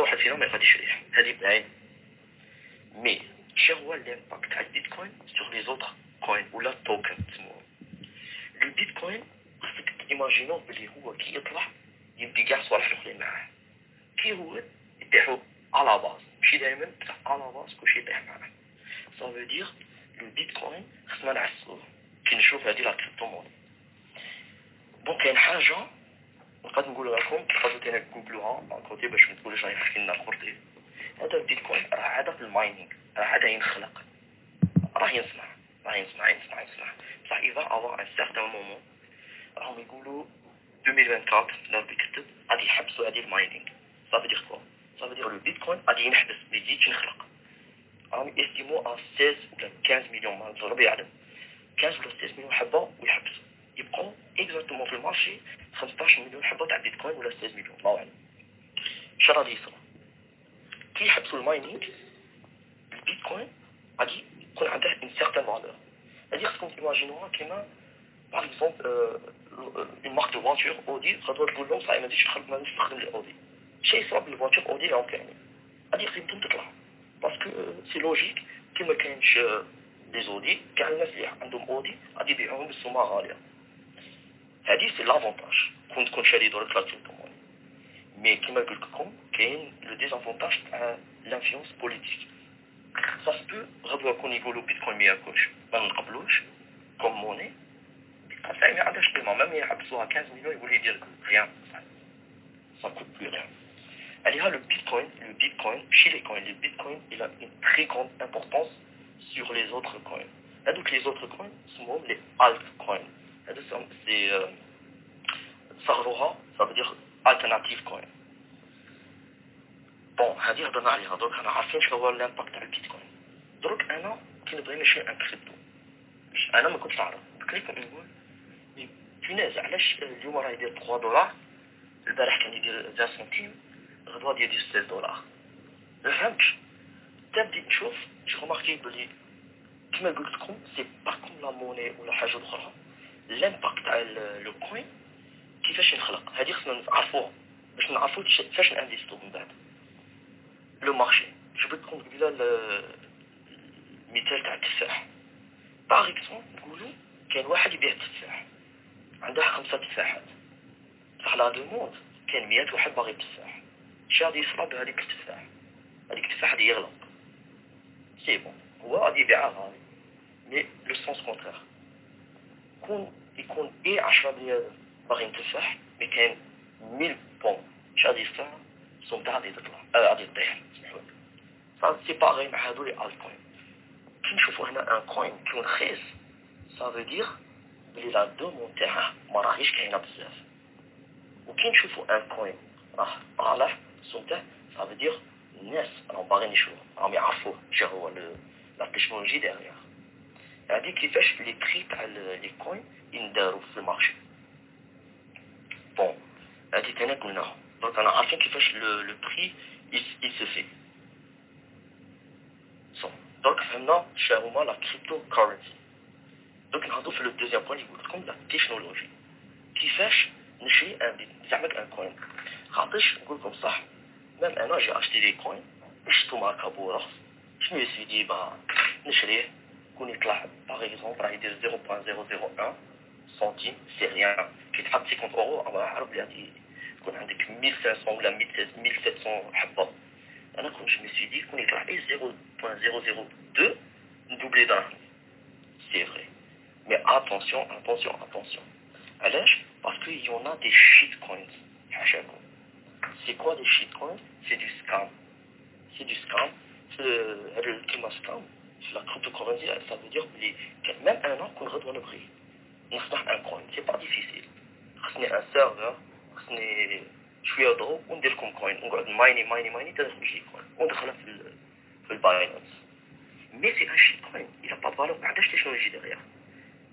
واحد فينا ما يقدرش يريح هذه بعين. مي. شنو هو الامباكت تاع البيتكوين سور لي زوطر كوين ولا توكن تسموهم البيتكوين خاصك تيماجينو بلي هو كي يطلع يبدي كاع صوالح الأخرين معاه. كي هو يطيحو على باز ماشي دائما على باز كلشي يطيح معاه. سافو دير البيتكوين خصنا نعسوه كي نشوف هذه لا كريبتو موني دونك كاين حاجة نقدر نقول لكم تقدروا تاني تجوجلوها مع كوتي باش ما تقولوش راني نحكي لنا الخرطي هذا البيتكوين راه عاد في الماينينغ راه عاد ينخلق راه ينصنع راه ينصنع ينصنع ينصنع بصح اذا افوار ان سيغتان مومون راهم يقولوا 2024 نربي كتب غادي يحبسوا هذه الماينينغ صافي دير كوا صافي دير لو بيتكوين غادي ينحبس ما يزيدش ينخلق راهم يستيمو ا 16 ولا 15 مليون ما ربي يعلم 15 ولا 16 مليون حبه ويحبسوا يبقوا اكزاكتومون في المارشي 15 مليون حبة تاع بيتكوين ولا 16 مليون. الله اعلم اش غادي يصرا كي يحبسوا الماينينغ البيتكوين غادي يكون عندها ان سيغتان فالور هادي خصكم تيماجينوها كيما باغ اكزومبل اون مارك دو فواتور اودي غدوة تقول لهم صاحبي ما نزيدش ما نستخدم الاودي شي يصرا بالفواتور اودي راهم كاينين غادي يقدم تطلع باسكو سي لوجيك كي ما كاينش دي زودي كاع الناس اللي عندهم اودي غادي يبيعوهم بالسومه غالية. هذه سي لافونتاج كون تكون شاري دور كريبتوموني مي كيما قلت لكم كاين لو ديزافونتاج تاع لانفلونس بوليتيك سا سبو غدوه يكون يقولوا بيتكوين ما ياكلش ما نقبلوش كوم موني صحيح ما عندهاش قيمه ميم يحبسوها 15 مليون يقول يدير ريان سا كوت بلو ريان عليها لو بيتكوين لو بيتكوين chez les coins le bitcoin il a une très grande importance sur les autres coins هذوك les autres coins اسمهم les altcoins هذا سي صغروها ça veut dire alternative coin. بون هذه هضرنا عليها. دروك أنا عارفين شنو هو الامباكت تاع البيتكوين. دروك أنا كي نبغي نشري ان كريبتو أنا ما كنتش نعرف بكري نقول بيناز علاش اليوم راه يدير 3 دولار البارح كان يدير 20 سنتيم غدوة يدير 16 دولار ما فهمتش. تبدي نشوف جو رماركي بلي كما قلت لكم سي با كوم لا موني ولا حاجة أخرى. الامباكت تاع لو كوين كيفاش ينخلق هذه خصنا نعرفوها باش نعرفو فاش نانفيستو من بعد لو مارشي جبت لكم قبيله المثال تاع التفاح باغ اكزومبل نقولوا كان واحد يبيع تفاح عنده خمسة تفاحات بصح لا دوموند كان مئات واحد باغي تفاح اش غادي يصرى بهذيك التفاح هذيك التفاح غادي يغلق سي بون هو غادي يبيعها غالي مي لو سونس كونترير يكون يكون اي 10 بنيادم باغيين تفاح مي كاين 1000 بون. اش غادي يصير السوم تاع غادي تطلع غادي تطيح سمحوا سي باغي مع هادو لي الكوين كي نشوفو هنا ان كوين كيكون رخيص سافو دير بلي لا دومون تاعه ما راهيش كاينة بزاف. وكي نشوفو ان كوين راه طالع السوم تاعه سافو دير الناس راهم باغيين يشوفوه راهم يعرفوه. اش هو لا تكنولوجي ديغيغ هذه كيفاش لي بري تاع لي كوين ينداروا في المارشي بون هذه تاني قلناها دونك انا عارفين كيفاش لو بري il se fait صح دونك فهمنا شنو هما لا كريبتو كورنسي دونك نهضروا في لو دوزيام بوين اللي قلت لكم لا تكنولوجي كيفاش نشري ان زعما ان كوين خاطرش نقول لكم صح ميم انا جي اشتي دي كوين شفتو ماركا بورخص شنو يسيدي با نشريه Par exemple, à 0.001 centimes, c'est rien. Qui te 50 euros, on va qu'on a 1500 ou 1700. Alors quand je me suis dit qu'on est 0.002 doublé d'un. C'est vrai. Mais attention, attention, attention. Alors, parce qu'il y en a des shitcoins à chaque C'est quoi des shitcoins C'est du scam. C'est du scam. C'est le scam. الكلمة سكام في لا cryptocurrency ça veut dire بلي même أنا كون غدوه نبغي نصنع ان كوين سي با ديفيسيل خصني ان سيرفر خصني شوية ضوء وندير لكم كوين ونقعد مايني مايني مايني تدخل شي كوين وندخلها في في الباينانس مي سي ان شي كوين إلى با فالور ما عندهاش تكنولوجي ديغيغ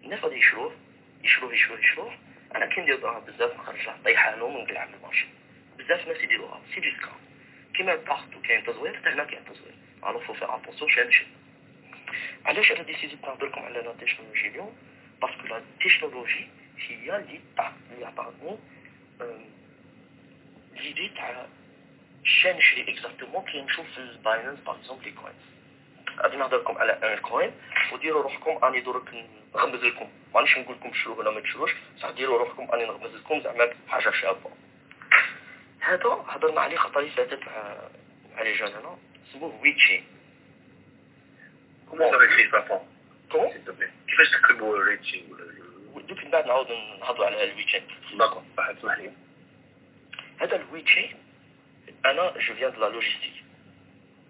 الناس غادي يشروه يشروه يشروه يشروه أنا كي ندير بزاف نخرجها طيحها لهم ونقلع من المارشي بزاف ناس يديروها سي دو سكام كيما بارتو كاين تزوير حتى هنا كاين تزوير الوغ فو فير اتونسيون نشد علاش أنا ديسيدي نهضر لكم على لا تكنولوجي اليوم باسكو لا تكنولوجي هي اللي اللي عطاتني ليدي تاع شان نشري اكزاكتومون كي نشوف في الباينانس باغ اكزومبل لي كوينز غادي نهضر لكم على ان كوين وديروا روحكم اني درك نغمز لكم مانيش نقول لكم شرو ولا ما تشروش بصح ديروا روحكم اني نغمز لكم زعما حاجة شابه هذا هضرنا عليه خطري فاتت مع مع لي جون هنا اسمه ويتشين كومون ريتشي بابا كومون كيفاش تكتبوا ريتشي دوك من بعد نعاود نهضروا على الويتشين داكور واحد اسمح لي هذا الويتشين انا جو فيان دو لا لوجيستيك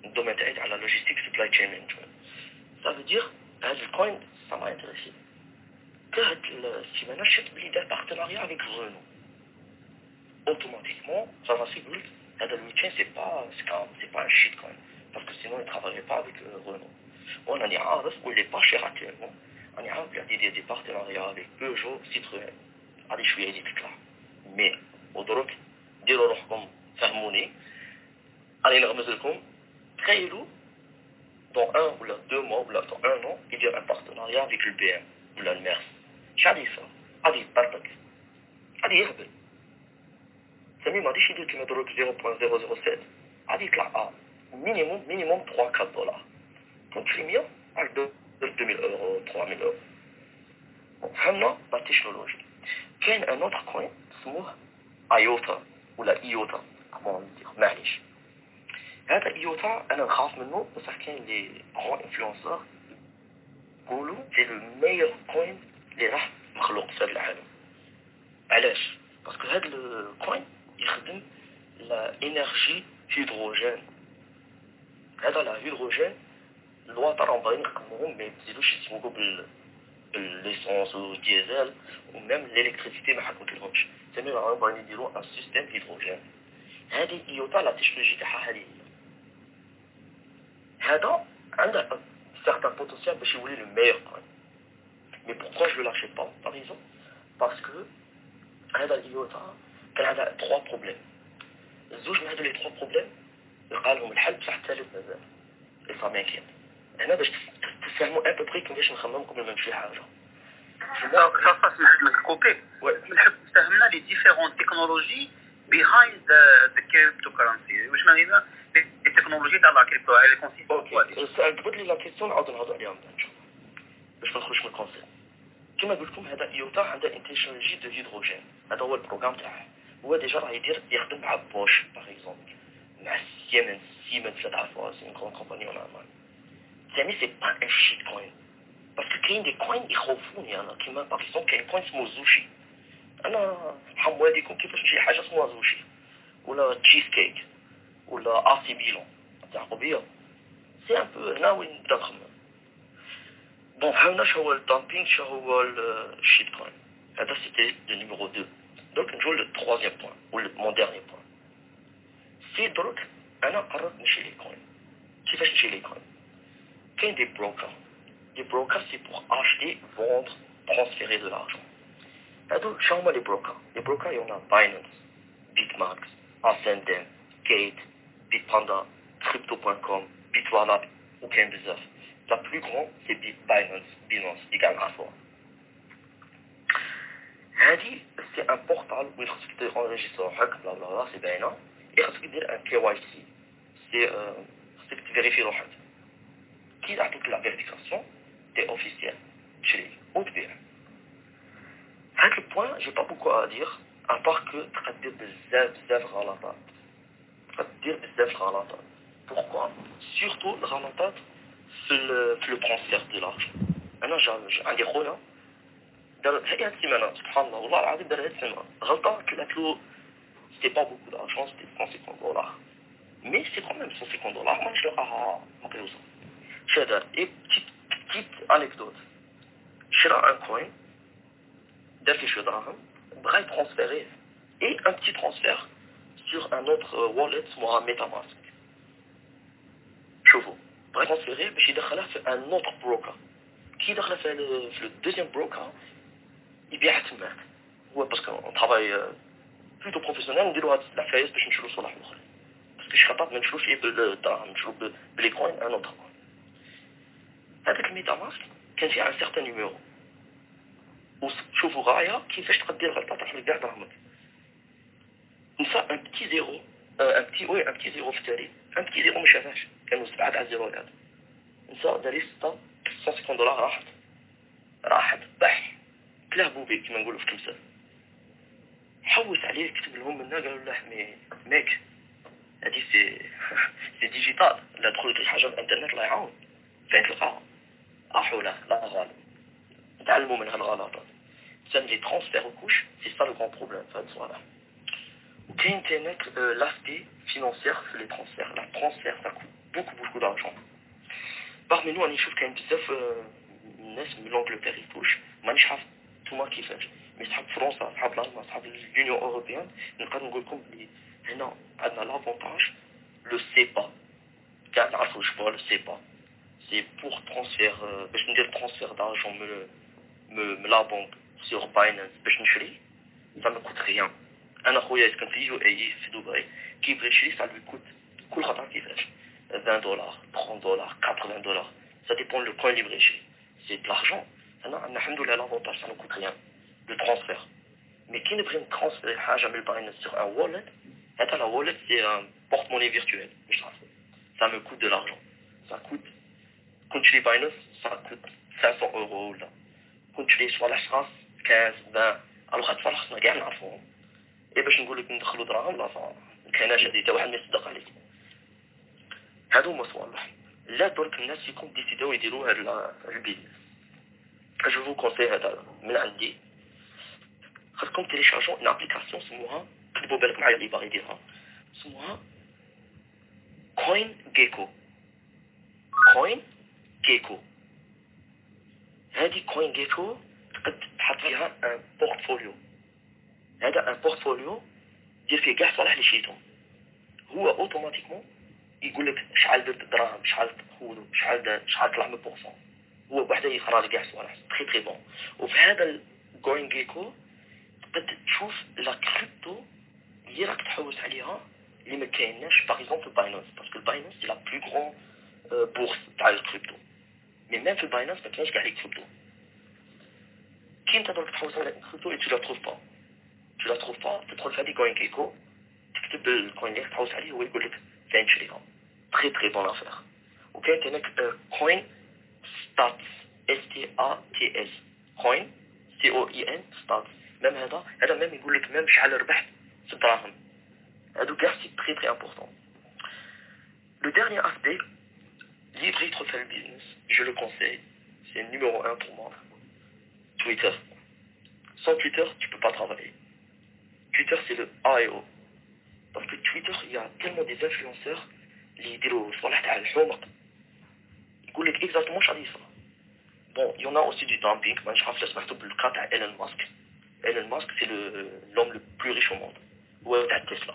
الدومين تاعي على لوجيستيك سبلاي تشين مانجمنت سا فو دير هذا الكوين سا ما انتريسي هاد السيمانه شفت بلي دار بارتناريا افيك رونو automatiquement, ça va s'évoluer. Là, le week-end, c'est pas scam, c'est pas un shitcoin. Parce que sinon, il ne travaillerait pas avec euh, Renault. On a عارف il n'est pas cher actuellement. On a il y a des partenariats avec Peugeot, Citroën. هذه شوية هذه تطلع. Mais ودروك ديروا روحكم فهموني. راني نغمز لكم تخيلوا dans un ou là deux mois ou là dans un an, il y a un partenariat avec le BM ou là le MERS. شحال يدفع؟ غادي يطرطق. غادي يهبل. سامي ما غاديش يدير كيما دروك 0.007 غادي يطلع مينيموم مينيموم 3 4 دولار كنت في 100 على 2000 اورو 3000 اورو فهمنا لا تكنولوجي. كاين ان اوتر كوين اسموه ايوتا ولا إيوتا معليش. هذا إيوتا أنا نخاف منه بصح كاين لي غران انفلونسور يقولوا سي لو ميور كوين اللي راح مخلوق في هذا العالم. علاش؟ باسكو هذا الكوين يخدم لا انرجي هيدروجين هذا لا هيدروجين الوتر وباغيين نقمهم ما يزيدوش يسوقوا بال بالليسونس والديزل ومام ليليكتريسيتي ما حد ما كيلهمش تماما راهم باغيين يديروا ان سيستيم هيدروجين هادي ايوتا لا تكنولوجي تاعها هذه هذا عنده سارتان بوتونسيال باش يولي لو ميور مي بوركوا جو لاشي با لا ريزون باسكو هذا ايوتا كان عندها تخوا بروبليم زوج من هادو لي تخوا بروبليم لقالهم الحل بصح الثالث مازال اي سا مانكيت هنا باش تفهموا ان بوبري كيفاش نخمم قبل ما نمشي حاجة. دونك من الكوبي نحب فهمنا لي ديفيرون تكنولوجي behind the, the cryptocurrency. واش معنى لي تكنولوجي تاع لا كريبتو هاي لي كونسيبت أوكي تبدل لي لا كيسيون نعاود نهضروا عليها من بعد باش ما نخرجش من الكونسيبت كما قلت لكم هذا ايوتا عندها انتيشنولوجي دو هيدروجين هذا هو البروغرام تاعها هو ديجا راه يدير يخدم مع بوش باغ اكزومبل مع سيمنز سيمنز تعرفوها سي كون كومباني اون المان ثاني سي با ان شيت كوين باسكو كاين دي كوين يخوفوني انا كيما باغ اكزومبل كاين كوين اسمه زوشي انا حمواليكم كيفاش نجي حاجه اسمها زوشي ولا تشيز كيك ولا اسي بيلون تعرفوا بيا سي ان بو هنا وين نبدا نخمم بون فهمنا شو هو الدامبينغ شو هو الشيت كوين هذا سيتي لو نيميرو 2 Donc, je le troisième point, ou le, mon dernier point. C'est donc, أنا قررت نشري les coins. كيفاش نشري les coins كاين des brokers. Les brokers, c'est pour acheter, vendre, transférer de l'argent. هادو شنو هما les brokers Les brokers, il y en a Binance, Bitmax, Ascendant, Gate, Bitpanda, Crypto.com, Bitwallet, ou كاين بزاف. La plus grande, c'est Binance, Binance, اللي كاع نعرفوها. هذه سي ان بورتال وين خصك تونجيستر روحك بلا بلا بلا سي باينه اي خصك دير ان كي واي سي سي خصك تفيريفي روحك كي عطوك لا فيريفيكاسيون تي اوفيسيال تشري وتبيع هاد البوان جي با بوكو ا دير ابار كو تقدر بزاف بزاف غلطات تقدر بزاف غلطات بوركوا سورتو الغلطات في في لو ترانسفير دو لارجون انا عندي خويا دار هي هاد السيمانه سبحان الله والله العظيم دار هاد السيمانه غلطه طلعت له سيتي با بوكو دارجون سيتي 150 دولار مي سي كون ميم 150 دولار مانيش لقاها مقيوسه شا دار اي بتيت بتيت انيكدوت شرا ان كوين دار فيه شويه دراهم بغا يترونسفيريه اي ان بتي ترونسفير sur un autre wallet اسمها ميتا ماسك شوفوا بغا يترونسفيريه باش يدخلها في ان اوتر بروكر كي دخل في في الدوزيام بروكر يبيعها تماك هو باسكو اون طرافاي بلوتو بروفيسيونيل نديرو هاد العفايس باش نشرو صلاح الاخرين باسكو شي خطات ما نشروش ايه بالدراهم نشرو بلي كوين ان اوتر كوين هذاك الميتا ماسك كان فيه ان سيغتان نيميرو. وشوفوا غاية كيفاش تقدر غلطة تروح لكاع دراهمك نسى ان بتي زيرو ان بتي وي ان بتي زيرو في التالي ان بتي زيرو ما شافهاش كانوا سبعة تاع الزيروات نسا داري ستة 150 دولار راحت. راحت. بح. تلهبوا بيه كما نقولوا في تمثال حوس عليه كتب لهم منا قالوا له مي ميك. هادي سي سي ديجيتال لا دخلت الحاجة الإنترنت الله يعاون. فين تلقاها؟ La la J'aime les transferts aux couches, c'est ça le grand problème. Voilà. Euh, l'aspect financier, c'est les transferts. La transfert, ça coûte beaucoup, beaucoup d'argent. Parmi nous, on y trouve qu'il y a une de euh, l'Angleterre et couche. tout le monde qui fait. Mais ça, France, ça, l'Allemagne, ça, l'Union Européenne, nous avons l'avantage, le CEPA. Quand on ne pas le CEPA سي با كاع نعرفوا شبوها لو سي با سي بور ترونسفير باش ندير ترونسفير دارجون من من لا بنك سيغ باينانس باش نشري سا ما كوت ريان انا خويا كان في يو اي في دبي كيبغي يشري سا لو كوت كل خطره كيفاش 20 dollars, 30 dollars, 80 dollars. Ça dépend le coin libre C'est de l'argent. L'avantage, ça ne coûte rien. Le transfert. Mais qui ne prend transfert jamais sur un wallet, la wallet, c'est un porte-monnaie virtuel. Ça me coûte de l'argent. Ça coûte, كنت لي باينانس كنت 500 اورو ولا كنت لي شوال شخاص كاس بان الوغ خاطر الصوالح خصنا كاع نعرفوهم اي باش نقول لك ندخلوا دراهم لا صراحة كاناش هادي حتى واحد ما يصدق عليك هادو هما صوالح لا درك الناس يكون ديسيداو يديروا هاد البيزنس جو فو كونسي هذا من عندي خاصكم تيليشارجو ان ابليكاسيون سموها كتبوا بالك معايا اللي باغي يديرها سموها كوين جيكو كوين جيكو هذه كوين جيكو تقد تحط فيها ان بورتفوليو هذا ان بورتفوليو دير فيه كاع صالح اللي شيتهم هو اوتوماتيكمون يقول لك شحال درت دراهم شحال تخوض شحال شحال طلع من بورسون هو بوحده يقرا لك كاع الصوالح تري تري بون وفي هذا الجوين جيكو تقدر تشوف لا كريبتو اللي راك تحوس عليها اللي ما كايناش باغ اكزومبل باينانس باسكو الباينانس سي لا بلو غران بورس تاع الكريبتو مي ميم في الباينانس ما كاينش كاع لي كريبتو كي انت درك تحوس على الكريبتو اي تو لا تروف با تو لا تروف با تدخل في هذه جوين جيكو تكتب الكوين اللي تحوس عليه هو يقول لك فين تشريها très très bonne affaire. Ok, كاينك coin stats S T A T S coin C O I N stats même هذا هذا même يقول لك même شحال ربحت في الدراهم هادو كاع سي très très important. Le dernier aspect, livre trop faire le business, je le conseille, c'est le numéro un pour moi. Twitter. Sans Twitter, tu peux pas travailler. Twitter, c'est le AIO. Parce que Twitter, il y a tellement des influenceurs اللي يديروا صالح تاع الحومق يقول لك اكزاكتومون واش غادي يصرا بون يونا اوسي دي دامبينغ مانيش عارف الا سمعتوا بالكا تاع ايلون ماسك ايلون ماسك سي لوم لو بلو ريش او موند هو تاع تسلا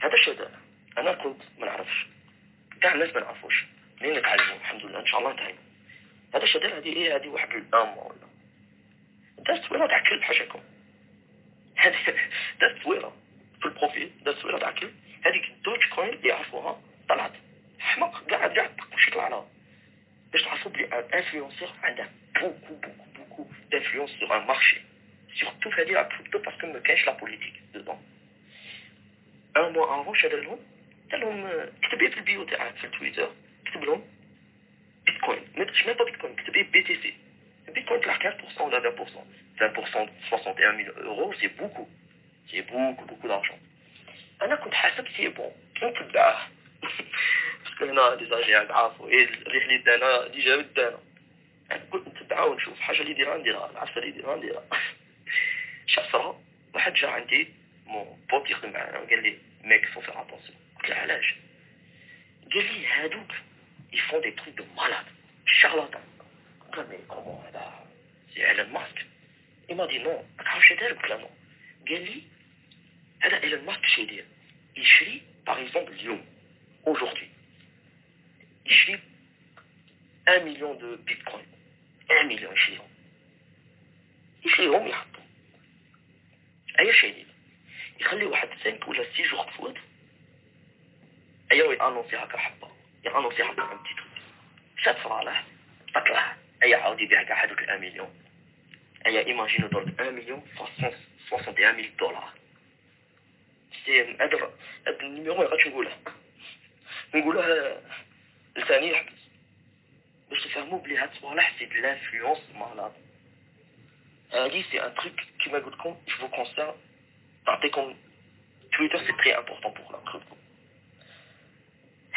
هذا الشيء دار انا كنت ما نعرفش كاع الناس ما نعرفوش منين نتعلموا الحمد لله. إن شاء الله نتعلموا هذا الشيء دار هذه إيه؟ هذه واحد الأم ولا دازت تصويره تاع كلب حاشاكم هذه دازت تصويره في البروفيل دازت تصويره تاع كلب هذيك الدوج كوين اللي يعرفوها. طلعت. حمق قاعد قاعد واش يطلع لها باش تعرفوا بلي ان انفلونسور عنده بوكو بوكو بوكو دانفلونس سور ان مارشي سورتو في هذه لا كريبتو باسكو ما لا بوليتيك دودون ان موا افون شاد لهم قال لهم كتب في البيو تاعك في التويتر كتب لهم بيتكوين ما تكتبش ميم با بيتكوين كتب بي تي سي بيتكوين طلع 15% ولا 20% 20% 61 000 euros c'est beaucoup c'est beaucoup beaucoup d'argent انا كنت حاسب سي بون نتبعه باسكو هنا ديزاجي عارفو ايه الريح اللي دانا ديجا دانا قلت نتبعه ونشوف حاجه اللي يديرها نديرها العفسه اللي يديرها نديرها شخصها واحد جا عندي مون بوت يخدم معانا قال لي ميك فو فير اتونسيون قلت له علاش قال لي هادوك يفون دي تروك دو مالاد شارلاتان قال مي كومون هذا سي ايلون ماسك اي ما دي نو تعرف شي دار قلت له نو قال لي هذا ايلون ماسك شي يدير يشري باغ اكزومبل اليوم aujourd'hui يشري 1 مليون دو بيتكوين 1 مليون يشريهم يشريهم يحطهم اي شيء يدير يخلي واحد 5 ولا 6 جوغ تفوت ايا يانونسي هكا حبه يانونسي هكا ان بتي تروك شات صالح تطلع ايا عاود يبيع كاع هذوك 1 مليون ايا ايماجينو درك 1 مليون 61000 دولار سي هذا هذا النيميرو ما غاديش نقولها نقولها لثاني يحبس باش تفهموا بلي هاد الصوالح سي دو لانفلونس مالاد هادي سي ان تروك كيما قلت لكم جو كونسير نعطيكم تويتر سي تري امبورطون بوغ لا كروبكم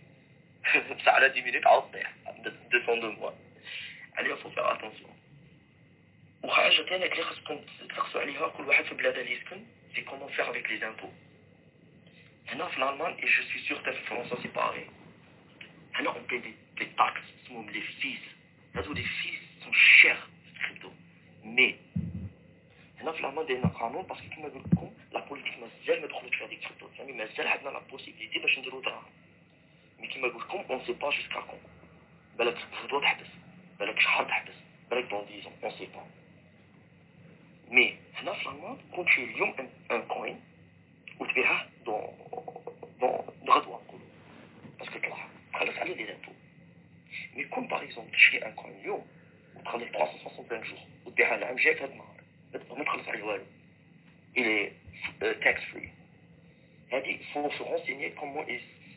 بصح على 10 مينوت عاود طيح 200 دو موا عليها فو فيغ اتونسيون وحاجة تانية اللي خاصكم تركزوا عليها كل واحد في بلاد اللي يسكن سي كومون فيغ افيك لي زامبو هنا في الالمان اي جو سوي سيغ حتى في فرنسا سي باغي هنا اون بي دي دي تاكس اسمهم لي فيس هادو لي فيس سون شير في الكريبتو مي هنا في الالمان دايرين قانون باسكو كيما قلت لكم لا بوليتيك مازال ما دخلتش في هذيك الكريبتو يعني مازال عندنا لا بوسيبيليتي باش نديرو دراهم مي كيما قلت لكم اون سي با جوسكا كون بالك غدوة تحبس بالك شهر تحبس بالك دون ديزون اون سي با مي هنا في الالمان كون تشري اليوم ان كوين وتبيعه دون دون غدوة نقولو باسكو طلع تخلص عليه دي زامبو مي كون باغ اكزومبل تشري ان كوين اليوم وتخلص 365 جور وتبيعها العام الجاي في هاد النهار ما تخلص عليه والو il est tax free هادي فو se renseigner comment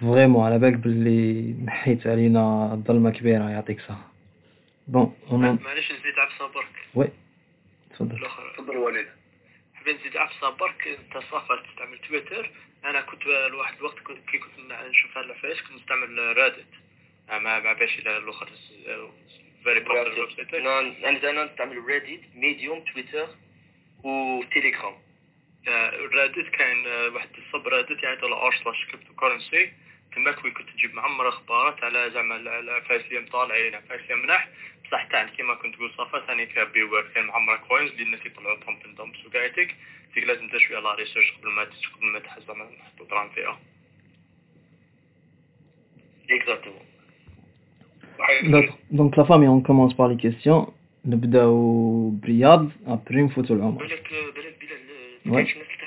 فريمون على بالك باللي نحيت علينا ظلمة كبيرة يعطيك الصحة بون معليش نزيد عفسة برك وي تفضل. تفضل وليد. حبيت نزيد عفسة برك أنت صافا تستعمل تويتر أنا كنت لواحد الوقت كنت كي كنت نشوف هاد العفايس كنت نستعمل رادت ما ما باش إلى الأخر فيري أنا أنا نستعمل ريديت ميديوم تويتر وتيليجرام رادت كاين واحد الصب رادت يعني تاع ار سلاش كريبتو كورنسي تما كوي كنت تجيب معمر اخبارات على زعما العفايس اللي مطالعين عفايس اللي ملاح بصح تاع كيما كنت تقول صافا ثاني فيها بيوير كاين معمر كوينز اللي الناس يطلعوا بامب اند دمبس وكايتك فيك لازم تدير شوية لا ريسيرش قبل ما قبل ما تحس زعما نحطو دراهم فيها. اكزاكتومون دونك لا فامي اون كومونس بار لي كيستيون نبداو برياض ابري نفوتو العمر بالك بالك بلال كاينش يطلعوا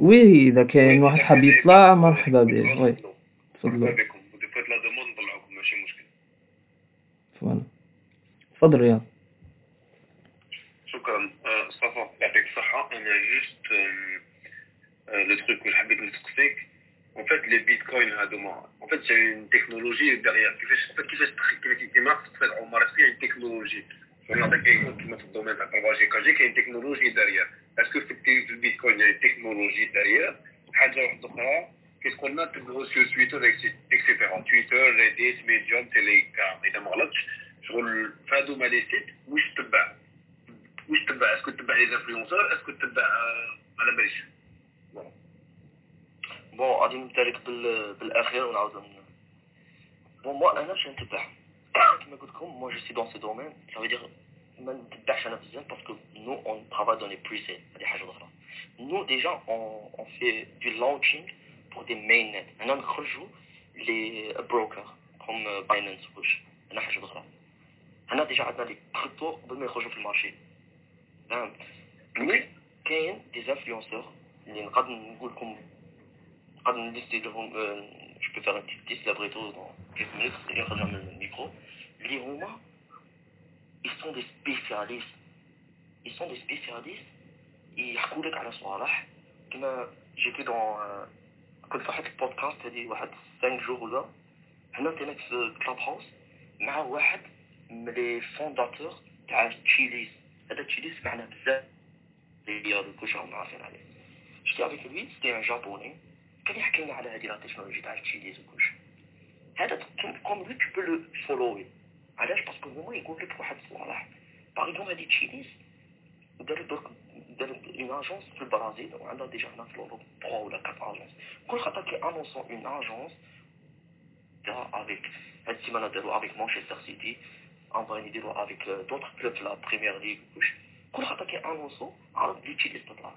وي إذا كاين واحد حاب يطلع مرحبا به وي تفضل بكم. وديفوت لا دوموند نطلعوكم ماشي مشكل. فوالا. تفضل رياض. شكرا. صفا يعطيك الصحة. أنا جوست لو تروك اللي حبيت نسقسيك اون فيت لي بيتكوين هادوما اون فيت جاي اون تكنولوجي داغيير كيفاش كيفاش تخيل كيما تفرقوا مرسي تكنولوجي نعطيك كيما في الدومين تاع الباجي كاجي كاين تكنولوجي داغيير اسكو في البيتكوين يعني تكنولوجي دارير حاجة واحدة أخرى كي تقولنا تبغوا سو تويتر اكسيتيرا تويتر ريديت ميديوم تيليجرام إذا ما غلطش شغل فهادو ما لي سيت واش تبع واش تبع اسكو تبع لي انفلونسور اسكو تبع على باليش بون غادي نبدا لك بالاخير ونعاود بون موا انا باش نتبع كما قلت لكم موا جو سي دون سي دومين سا دير ما نتبعش انا بزاف باسكو نو اون ترافاي دون لي بريسيل هذه حاجه اخرى نو ديجا اون اون في دو لونشينغ بور دي مين نت هنا نخرجوا لي بروكر كوم باينانس وش هنا حاجه اخرى هنا ديجا عندنا لي كريبتو قبل ما يخرجوا في المارشي فهمت مي كاين دي انفلونسور اللي نقدر نقول لكم نقدر نليستي لهم جو بو فيغ ان بتيت ليست لابريتو دون كيلك مينوت يخرج من الميكرو اللي هما ils sont des spécialistes ils sont des spécialistes يحكوا لك على صوالح كما جيتي دون كنت في واحد البودكاست هذه واحد 5 جور ولا هنا كان في كلاب هاوس مع واحد من لي فونداتور تاع تشيليز هذا تشيليز معنا بزاف هي كلشي راهم عارفين عليه جيتي افيك لوي سيتي ان جابوني كان يحكي لنا على هذه لا تكنولوجي تاع التشيليز وكلشي comme lui tu peux le follower علاش باسكو هما يقول لك واحد الصوالح باغ اكزومبل هادي تشيليز دارت درك دارت اون اجونس في البرازيل وعندها ديجا هنا في الاوروب 3 ولا 4 اجونس كل خطره كي انونسون اون اجونس افيك هاد السيمانه داروا افيك مانشستر سيتي اون باغيين يديروا افيك دوطخ كلوب في لا بريمير ليغ وكلشي كل خطره كي انونسو عرض لي تشيليز تطلع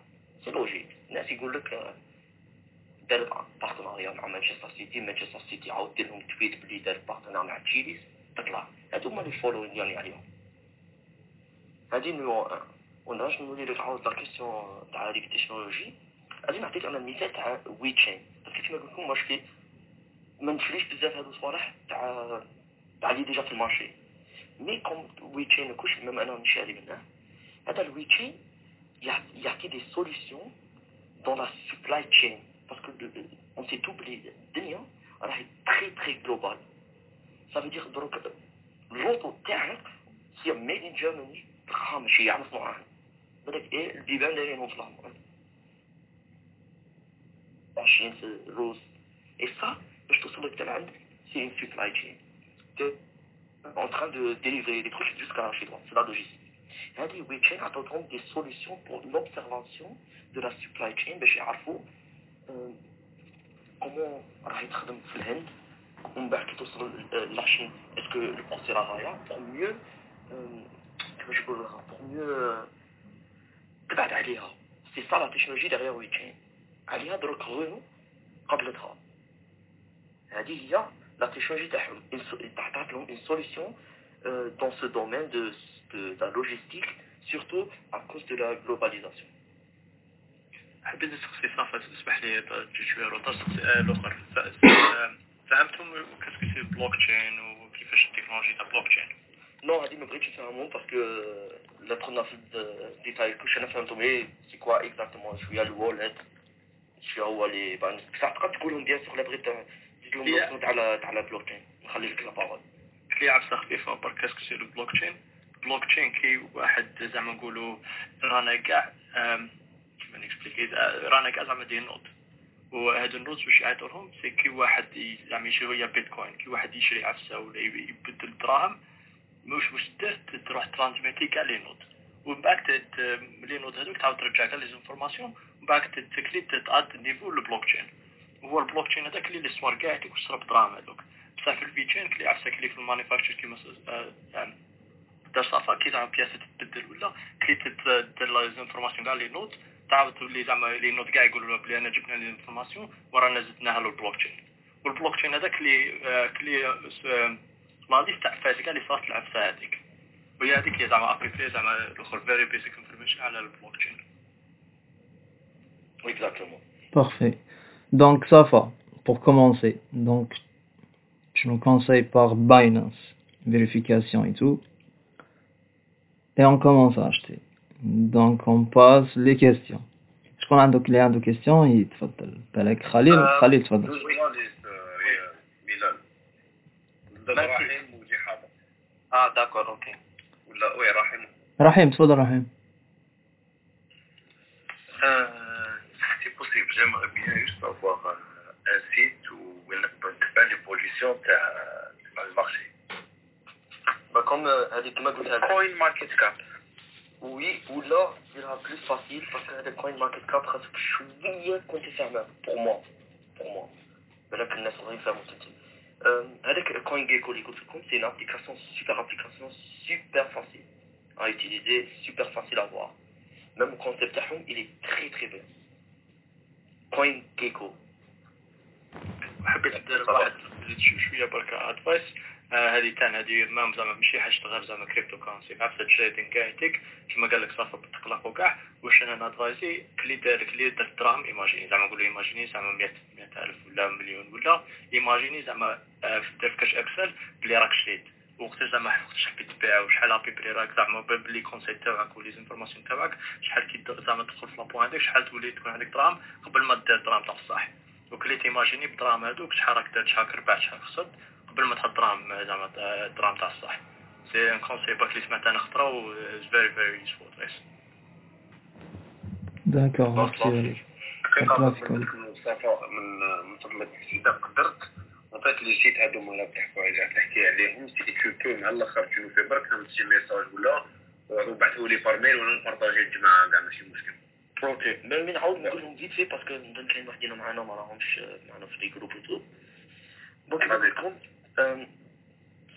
سي لوجيك الناس يقول لك دار بارتناريا مع مانشستر سيتي مانشستر سيتي عاود دير لهم تويت بلي دار بارتنار مع تشيليز تطلع هادو هما لي فولوين ديالي عليهم هادي نيميرو ان ونرجع نولي لك عاود لا كيسيون تاع هاديك التكنولوجي غادي نعطيك انا المثال تاع وي تشين باسكو كيما قلت لكم واش في ما نشريش بزاف هادو الصوالح تاع تاع لي ديجا في المارشي مي كوم وي تشين كلشي ميم انا نشاري منه هذا الوي تشين يعطي دي سوليسيون دون لا سبلاي تشين باسكو اون سي تو بلي الدنيا راهي تري تري جلوبال Ça veut dire donc l'auto تاعك هي ميد ان جيرماني تلقاها ماشي يعني مصنوعة بالك ايه البيبان دايرين وصلهم عايشين في الروس اي سا باش توصل لك لعند سي ان سوبلاي تشين en train de délivrer des trucs jusqu'à chez toi. C'est la logistique. هذه وي تشين عطاتهم دي سوليسيون بور لوبسيرفاسيون دو لا سوبلاي تشين باش يعرفوا كومون راح يتخدم في الهند ومن بعد كي توصل لاشين اسكو لو بونسي راهايا بور ميو كيفاش نقولها بور ميو تبعد عليها سي سا لا تكنولوجي ديغيغ وي تشين عليها دروك غونو قبلتها هذه هي لا تكنولوجي تاعهم تعطات لهم اون سوليسيون dans ce domaine de, de la logistique, surtout à cause de la globalisation. حبيت نسقسي صافي اسمح لي تجي شويه روطه الاخر فهمتم كاسكو سي بلوك تشين وكيفاش التكنولوجيا تاع بلوك تشين نو هادي ما بغيتش نفهمهم باسكو لا دخلنا في الديتاي كلشي أنا فهمتهم إيه سي كوا اكزاكتومون شوية الوالد شوية هو اللي ساعات تقدر تقولهم بيان سور لا بغيت تزيد لهم تاع تاع لا بلوك تشين نخلي لك لا بارول كلي عبسه خفيفه برك كاسكو سي البلوك تشين بلوك تشين كي واحد زعما نقولوا رانا كاع كيف نكسبليكي رانا كاع زعما دي نوت وهاد النوت باش يعطولهم سي كي واحد زعما يشري بيتكوين كي واحد يشري عفسة ولا يبدل دراهم مش مش درت تروح ترانسميتي كاع لي نوت. ومن بعد لي نوت هذوك تعاود ترجع كاع لي زانفورماسيون ومن بعد تكلي تاد نيفو البلوك تشين. هو البلوك تشين هذاك اللي ليستوار كاع يعطيك واش دراهم هذوك. بصح في الفي تشين كلي عفسة كلي في المانيفاكتشر كيما دار صافا كي زعما بياسة تتبدل ولا كي تدير لي زانفورماسيون كاع لي نوت تعاود تولي زعما لي نوت كاع يقولوا بلي انا جبنا لي انفورماسيون ورانا زدناها للبلوك تشين والبلوك تشين هذاك اللي كلي لا ليست تاع فاش كاع اللي صارت العفسه هذيك وهي هذيك هي زعما ابريفي زعما الاخر فيري بيسك انفورميشن على البلوك تشين Exactement. Parfait. Donc ça va, pour commencer. Donc je nous conseille par Binance, vérification et tout. Et on commence à acheter. Donc on passe les questions. Je prends un دوك اللي عنده question يتفضل بالك خليل خليل تفضل رحيم وجي حاضر اه داكور اوكي ولا وي رحيم رحيم تفضل رحيم si possible, j'aimerais bien juste avoir un site où il n'y a pas l'évolution dans le marché. Bah comme هذيك كما قلت لك Coin market cap. وي ولا ديرها بلوس فاسيل باسكو هذا كوين ماركت كاب خاصك شويه تكون تفهمها بور موا بور موا بالك الناس غادي يفهموا تنتي هذاك كوين جيكو اللي قلت لكم سي une application super application super facile à utiliser super facile à voir même le concept تاعهم il est très très bien كوين جيكو حبيت ندير واحد شويه برك ادفايس هذه تان هذه ما زعما ماشي حاجة غير زعما كريبتو كونسي عرفت تريدين كايتك كيما قال لك صافا بتقلق وكاع. واش أنا نادفايزي؟ كلي دار كلي دار دراهم ايماجيني زعما نقولوا ايماجيني زعما 100 100000 ولا مليون ولا. ايماجيني زعما دير في كاش اكسل بلي راك شريت وقت زعما وقتاش حبيت تبيع وشحال ابي بري راك زعما بلي كونسيت تاعك ولي زانفورماسيون تاعك شحال كي زعما تدخل في لابوان هذاك شحال تولي تكون عندك دراهم قبل ما دير دراهم تاع الصح. وكلي تيماجيني بدراهم هذوك شحال راك درت شحال ربحت شحال خسرت. قبل ما تحط دراهم زعما دراهم تاع الصح. سي ان كونسي باك اللي سمعت أنا خطره و فيري فيري يوسفول تريس D'accord, merci. حقيقة من من من ثم إذا قدرت fait les sites هذوما اللي تحكوا عليها تحكي عليهم سي تو بو مع الآخر تشوفوا في برك شي ميساج ولا وبعثوا لي بار ميل ولا نبارطاجي الجماعه كاع ماشي مشكل أوكي مي نعاود نقول لهم فيت في باسكو نظن كاين وحدين معنا ما راهمش معنا في لي جروب وتو دونك نقول لكم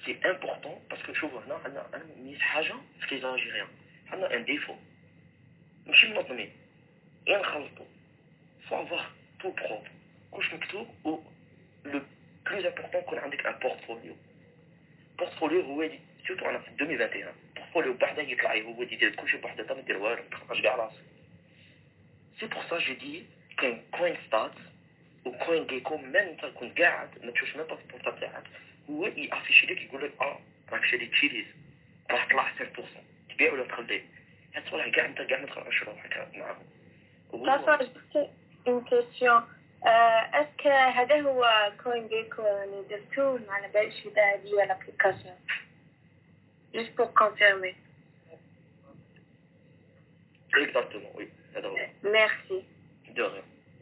سي امبورطون باسكو شوفوا هنا عندنا انا ميت حاجه في لي الجيريان عندنا ان ديفو ماشي منظمين غير نخلطوا فو افوار تو بروب كلش مكتوب و لو بلوز امبورطون يكون عندك ان بورتفوليو بورتفوليو هو اللي سيرتو انا في 2021 بورتفوليو بوحده يطلع هو اللي يدير كلشي بوحده ما دير والو ما تخرج كاع راسك سي بور سا جو دي كاين كوين ستات وكون كيكون ميم تكون قاعد ما تشوفش ميم باسبور تاعك هو يافيشي لك يقول لك آه راك شاري تشيليز راه طلع 10% تبيع ولا تخلي حيت والله كاع أنت كاع ما تخرجش روحك معاهم آه، هذا هو CoinGecko اللي درتو ما على باليش إذا هذه هي الأبليكاسيون juste pour confirmer. Exactement, oui. Merci. De rien.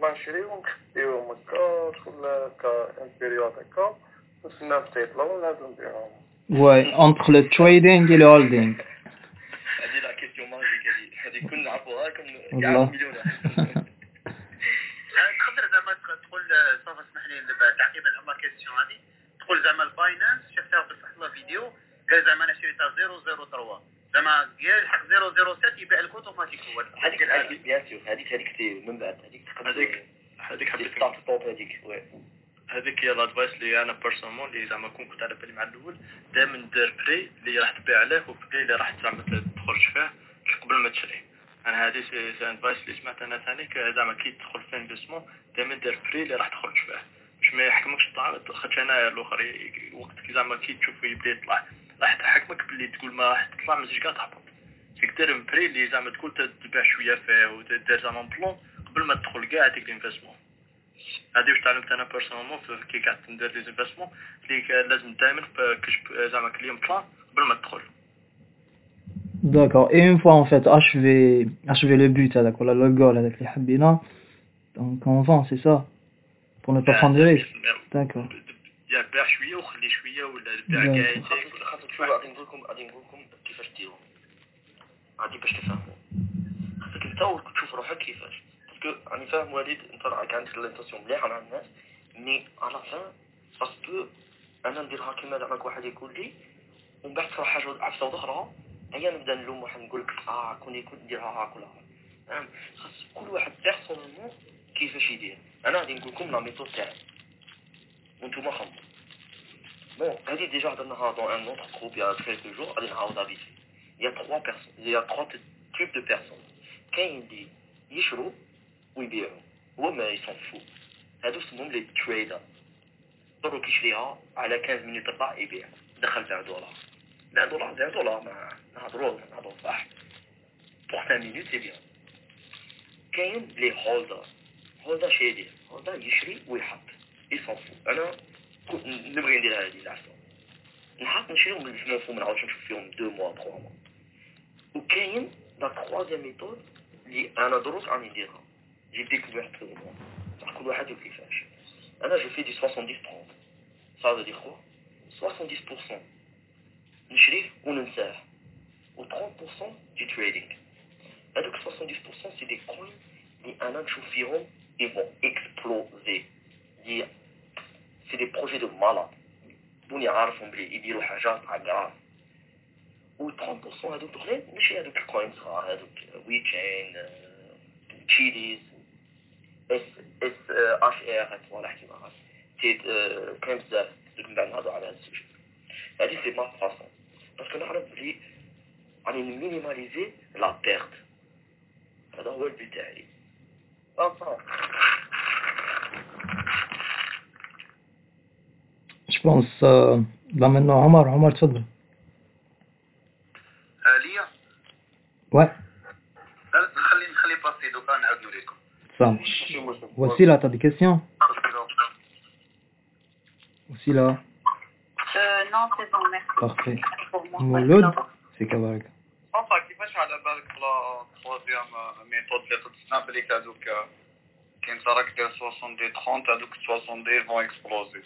بلانشيو ونخفيوهم هكا شغل هكا امبيريود هكا وسناهم تيطلعو لازم نبيعوهم واي اونتخ لو تريدينغ و الهولدينغ هادي لا كيستيون ماجيك هادي هادي كل نعرفوها كم كاع مليون تقدر زعما تقول صافا اسمح لي تعقيبا على كيستيون هادي تقول زعما الباينانس شفتها في واحد الفيديو قال زعما أنا شريتها 003 زعما قال الحق 007 يبيع لك اوتوماتيك هو هذيك هذيك بيان سور هذيك هذيك من بعد؟ هذيك هذيك هذيك حبيت توب هذيك وي. هذيك هي لادفايس اللي أنا بيرسونمون اللي زعما كون كنت على بالي مع الأول دائما دير بري اللي راح تبيع عليه وبري اللي راح زعما تخرج فيه قبل ما تشري. أنا هذه سي ادفايس اللي سمعت أنا ثاني زعما كي تدخل في انفستمون دائما دير بري اللي راح تخرج فيه. باش ما يحكمكش الطعام خاطش أنا الأخر وقت كي زعما كي تشوف يبدأ يطلع. راح تحكمك باللي تقول ما راح تطلع ما تجيش كاع تهبط فيك دير بري اللي زعما تقول تبيع شويه فيه ودير زعما بلون قبل ما تدخل كاع هذيك الانفستمون هذه واش تعلمت انا بيرسونالمون كي قعدت ندير لي زانفستمون اللي كان لازم دائما كشف زعما كليم بلان قبل ما تدخل D'accord. Et une fois en fait achevé, achevé le but avec voilà, le goal avec les habina, donc on vend, c'est ça Pour ne pas prendre de risques. D'accord. شوف غادي نقول لكم غادي نقول لكم كيفاش ديروا. غادي باش تفهموا. خاصك انت تشوف روحك كيفاش. باسكو راني فاهم وليد أنت راك عندك الانتونسيون مليحة مع الناس مي على فان باسكو أنا نديرها كيما زعما واحد يقول لي ومن بعد تصرا حاجة عفسه أخرى هيا نبدأ نلوم واحد نقول لك آه كون يكون نديرها هاك ولا هاك فاهم؟ خاص كل واحد بيرسونيلمون كيفاش يدير. أنا غادي نقول لكم لا ميثود تاعي. وانتوما خمموا Bon, elle est déjà dans un autre groupe il y a quelques jours, elle est dans Il y a trois personnes, il y a trois types de personnes. Quand il dit يشروا ويبيعوا هو ما يصن فوق هادو اسمهم لي تريدر ضرو كيشريها على 15 مينوت طلع يبيع دخل 20 دولار 20 دولار 20 دولار ما نهضروا نهضروا صح pour 5 minutes c'est bien كاين لي هولدر هولدر شي يدير هولدر يشري ويحط يصن فوق انا كنت نبغي ندير هذه العفسه نحط نشريهم من الفلوس ما نعاودش نشوف فيهم دو موا تخوا موا وكاين لا تخوازيام ميثود اللي انا دروك راني نديرها جي ديكوفيرت في موا صح كل واحد وكيفاش انا جو في دي 70 30 ça veut dire quoi 70% نشريه وننساه و 30% du trading هذوك 70% سي دي كوين اللي انا نشوف فيهم ils vont exploser دي سي دي بروجي دو مالاد بوني عارفهم بلي يديروا حاجات كراف و 30% هذوك الاخرين ماشي هذوك الكوين صغار هذوك وي تشين تشيليز اس اس اش ار صوالح كيما هاك تيت كاين بزاف من بعد نهضروا على هذا السوجي هذه سي ما فاسون باسكو نعرف بلي راني نمينيماليزي لا بيرت هذا هو البيت تاعي Je pense, euh, لا maintenant عمر عمر تفضل آه، ليا ouais لا نخلي نخلي باسي دوكا نعاود نوريكم ça marche وسيلة t'as des questions وسيلة Euh, non, c'est bon, merci. parfait Pour moi. مولود c'est كبارك اونفا كيفاش على بالك بلا تروازيام ميثود اللي قلت بلي هذوك كاين تراك دير 60 دي 30 هذوك 60 دي فون اكسبلوزي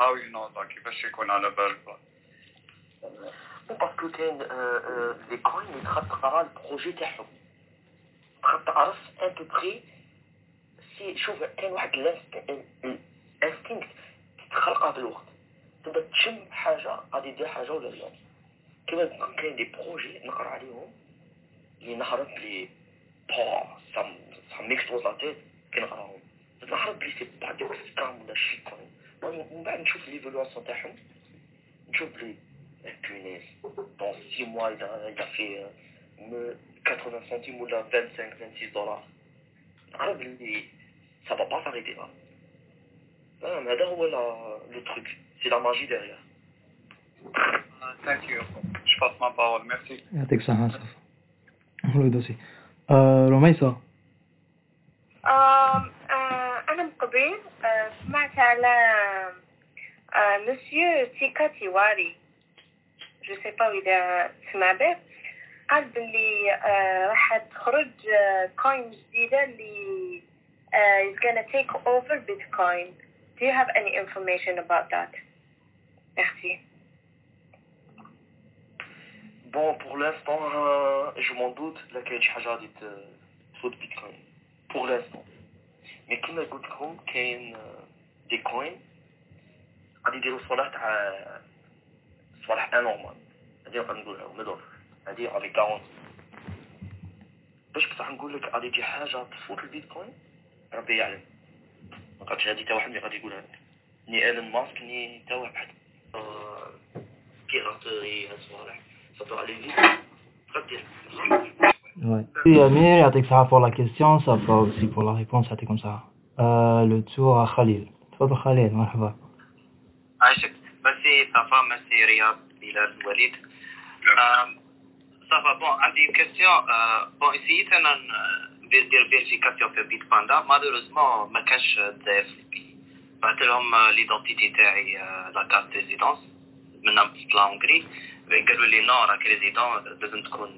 نو ذا كيفاش يكون على بالك باسكو كاين لي كوين اللي تخاف تقرا البروجي تاعهم تخاف تعرف ان بو بري سي شوف كاين واحد الانستينكت تتخلقها بالوقت تبدا تشم حاجة غادي دير حاجة ولا لا كيما يكون كاين دي بروجي نقرا عليهم اللي نعرف بلي با سام سام ميكسبوز لا تيت كي نقراهم نعرف بلي سي با ديك سكام ولا شي كوين من بعد نشوف ليفولواسيون تاعهم نشوف بلي punaise, dans 6 mois, il a, il a fait euh, me- 80 centimes ou là 25, 26 dollars. عرب اللي ça va pas s'arrêter là. Ah, mais هذا هو la- le truc, c'est la magie derrière. ثانك يو جو باس ما باول ميرسي يعطيك الصحة صافي مولود aussi آه، رميسة آم، آه، أنا من قبل آه، سمعت على آه، مسيو تيكا تيواري جو سي با إذا تسمع به قال باللي آه، راح تخرج آه، كوين جديدة اللي آه، is gonna take over Bitcoin. Do you have any information about that? Merci. Bon, pour l'instant, euh, je m'en doute, là, كاين شي حاجة غادي ت- تفوت بيتكوين. Pour l'instant. Mais كيما قلت لكم كاين دي كوين غادي يديروا صلاح تاع صلاح انورمال. هادي غادي نقولها مدور هادي غادي كاونت باش بصح نقول لك غادي تجي حاجة تفوت البيتكوين ربي يعلم. ما قالش هادي تا واحد اللي غادي يقولها. ني إيلون ماسك ني تا واحد. آه، بيراتوري هاد الصوالح. peut aller vite. Très bien. Ouais. Oui, Amir, يعطيك الصحة pour la question, ça va aussi pour la réponse, c'était comme ça. Euh, le tour à Khalil. تفضل خليل مرحبا. عايشك ميرسي صافا ميرسي رياض بلال وليد آم، صافا بون عندي كيستيون بون اسيت انا ن- ندير ندير فيريفيكاسيون في بيت باندا مالوروزمون ما كانش داير في البي بعثت لهم ليدونتيتي تاعي لا كارت ريزيدونس من طلع هونغري قالوا لي نو راك ريزيدون لازم تكون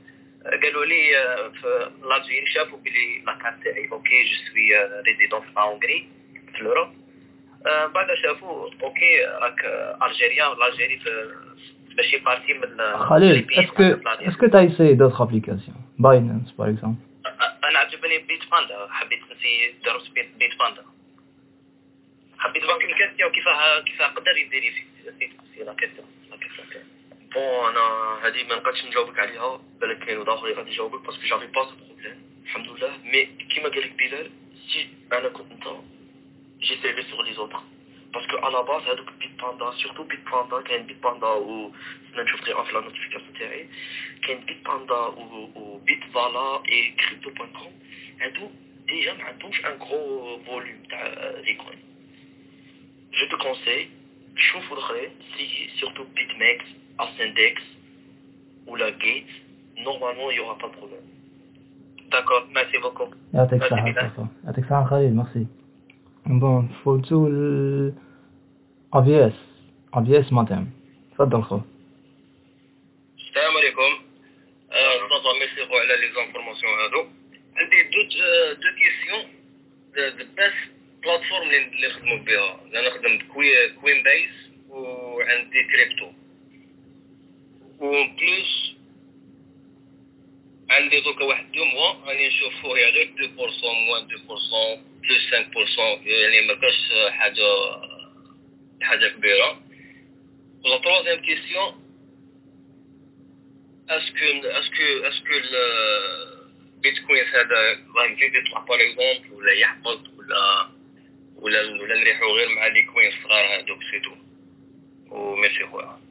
قالوا لي آه، في لاجيري شافوا بلي لاكارت تاعي أوكي جو سوي ريزيدون في هونغري آه، آه، في الاوروب بعد شافوا أوكي راك الجيريان لاجيري ماشي بارتي من خليل اسكو اسكو تاي سي دوتر ابليكاسيون باينانس باغ اكزومبل أنا عجبني بيت باندا حبيت نسي دروس بيت باندا حبيت برك الكاستيون كيفاه كيفاه قدر يدير في لا كاستيون لا كاستيون بون انا هذه ما نقدرش نجاوبك عليها بالك كاين واحد اخر غادي يجاوبك باسكو جافي با سو بروبليم الحمد لله مي كيما قال لك بلال سي انا كنت انت جي سيرفي سور لي زوتر باسكو على باز هذوك بيت باندا سورتو بيت باندا كاين بيت باندا و انا نشوف غير في لا نوتيفيكاسيون تاعي كاين بيت باندا و و بيت فالا اي كريبتو بوين كوم هادو ديجا ما عندهمش ان غرو فوليوم تاع لي كوين جو te conseille شوفوا الاخرين سي سورتو بيت ماكس Ascendex ou la Gate, normalement il n'y aura pas de problème. داكور ميرسي بوكو يعطيك Merci, الصحة Bilal. صافا. يعطيك الصحة خليل ميرسي. بون فوتو ال AVS AVS ماتم. تفضل خويا السلام عليكم صافا ميرسي خو على لي زانفورماسيون هادو عندي دو دو كيسيون ذا بيست بلاتفورم اللي نخدمو بها انا نخدم كوين بايس وعندي كريبتو و بلوس عندي دوكا واحد دو موا راني نشوف فيه غير دو بورسون موان دو بورسون بلوس سانك بورسون يعني مكاش حاجة حاجة كبيرة لا تروازيام كيسيون اسكو اسكو اسكو البيتكوين هذا راه يزيد يطلع باغ اكزومبل ولا يحفظ ولا ولا ولا نريحو غير مع لي كوين الصغار هادوك سيتو وميرسي خويا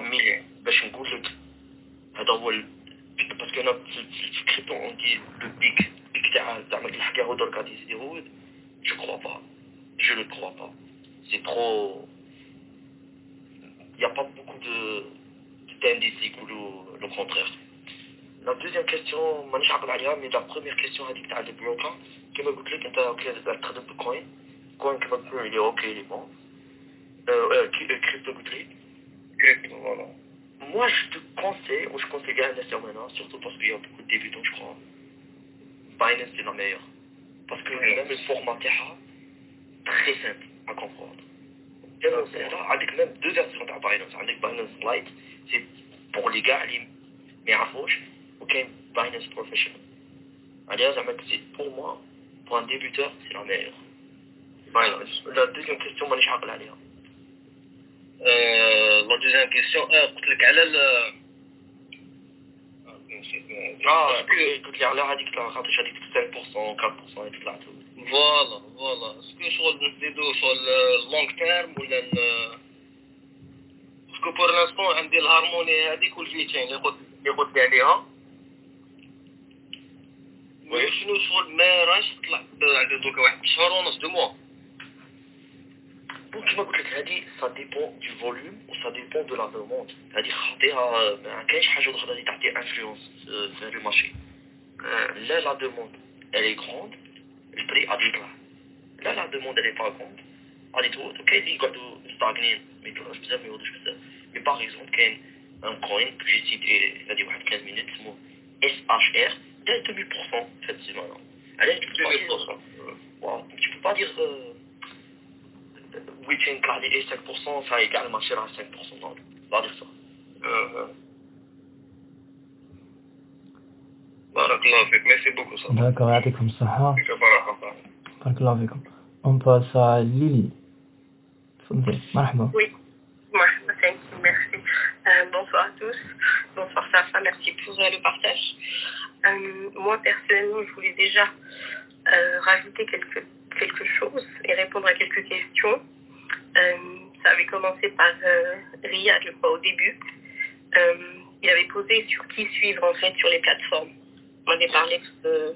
Mais je ne crois pas. Je ne le crois pas. Il n'y a pas beaucoup de ou le contraire. La deuxième question, la première question, elle dit que tu as été très bien. Qu'est-ce que tu as? que tu as? Moi, je te conseille, ou je conseille bien Investir maintenant, surtout parce qu'il y a beaucoup de débutants, je crois. Binance, c'est la meilleure. Parce que même le format Terra, très simple à comprendre. Avec même deux versions de Binance. Avec Binance Lite, c'est pour les gars, les Merafouche, ok, Binance Professional. D'ailleurs, c'est pour moi, pour un débuteur, c'est la meilleure. Binance. La deuxième question, je vais لا دوزيام كيسيون قلت لك على ال آه قلت لي على هذيك خاطر هذيك 5% 4% اللي طلعتوا فوالا فوالا اسكو شغل نزيدو شغل لونغ تيرم ولا باسكو بور لانستون عندي الهارموني هذيك والفيتين اللي قلت اللي قلت لي عليها شنو شغل ما راهش طلع عندي دوكا واحد شهر ونص دو موا pour qui va coûter ça dépend du volume ou ça dépend de la demande. C'est-à-dire, euh, un influence vers euh, le marché. Euh, là, la demande, elle est grande, le prix a Là, la demande, elle n'est pas grande. Elle est haute. Ok, il est stagné, mais Mais par exemple, il y a un coin que j'ai cité il y a 15 minutes, le mot SHR, d'elle 2000% cette semaine. Elle est 2000%. Tu ne peux pas dire... Euh, week-end calé et 5%, ça égale marcher à 5% dans va dire ça. Euh, بارك الله فيك ميرسي بوكو صاحبي D'accord, يعطيكم الصحة بارك الله بارك الله فيكم On passe à Lily. تفضلي مرحبا Oui, مرحبا thank you, merci. Euh, bonsoir à tous. Bonsoir Safa, merci pour euh, le partage. Euh, moi personnellement, je voulais déjà euh, rajouter quelque, quelque chose et répondre à quelques questions. Euh, ça avait commencé par euh, Riyad, je crois, au début. Euh, il avait posé sur qui suivre en fait sur les plateformes. On avait parlé de,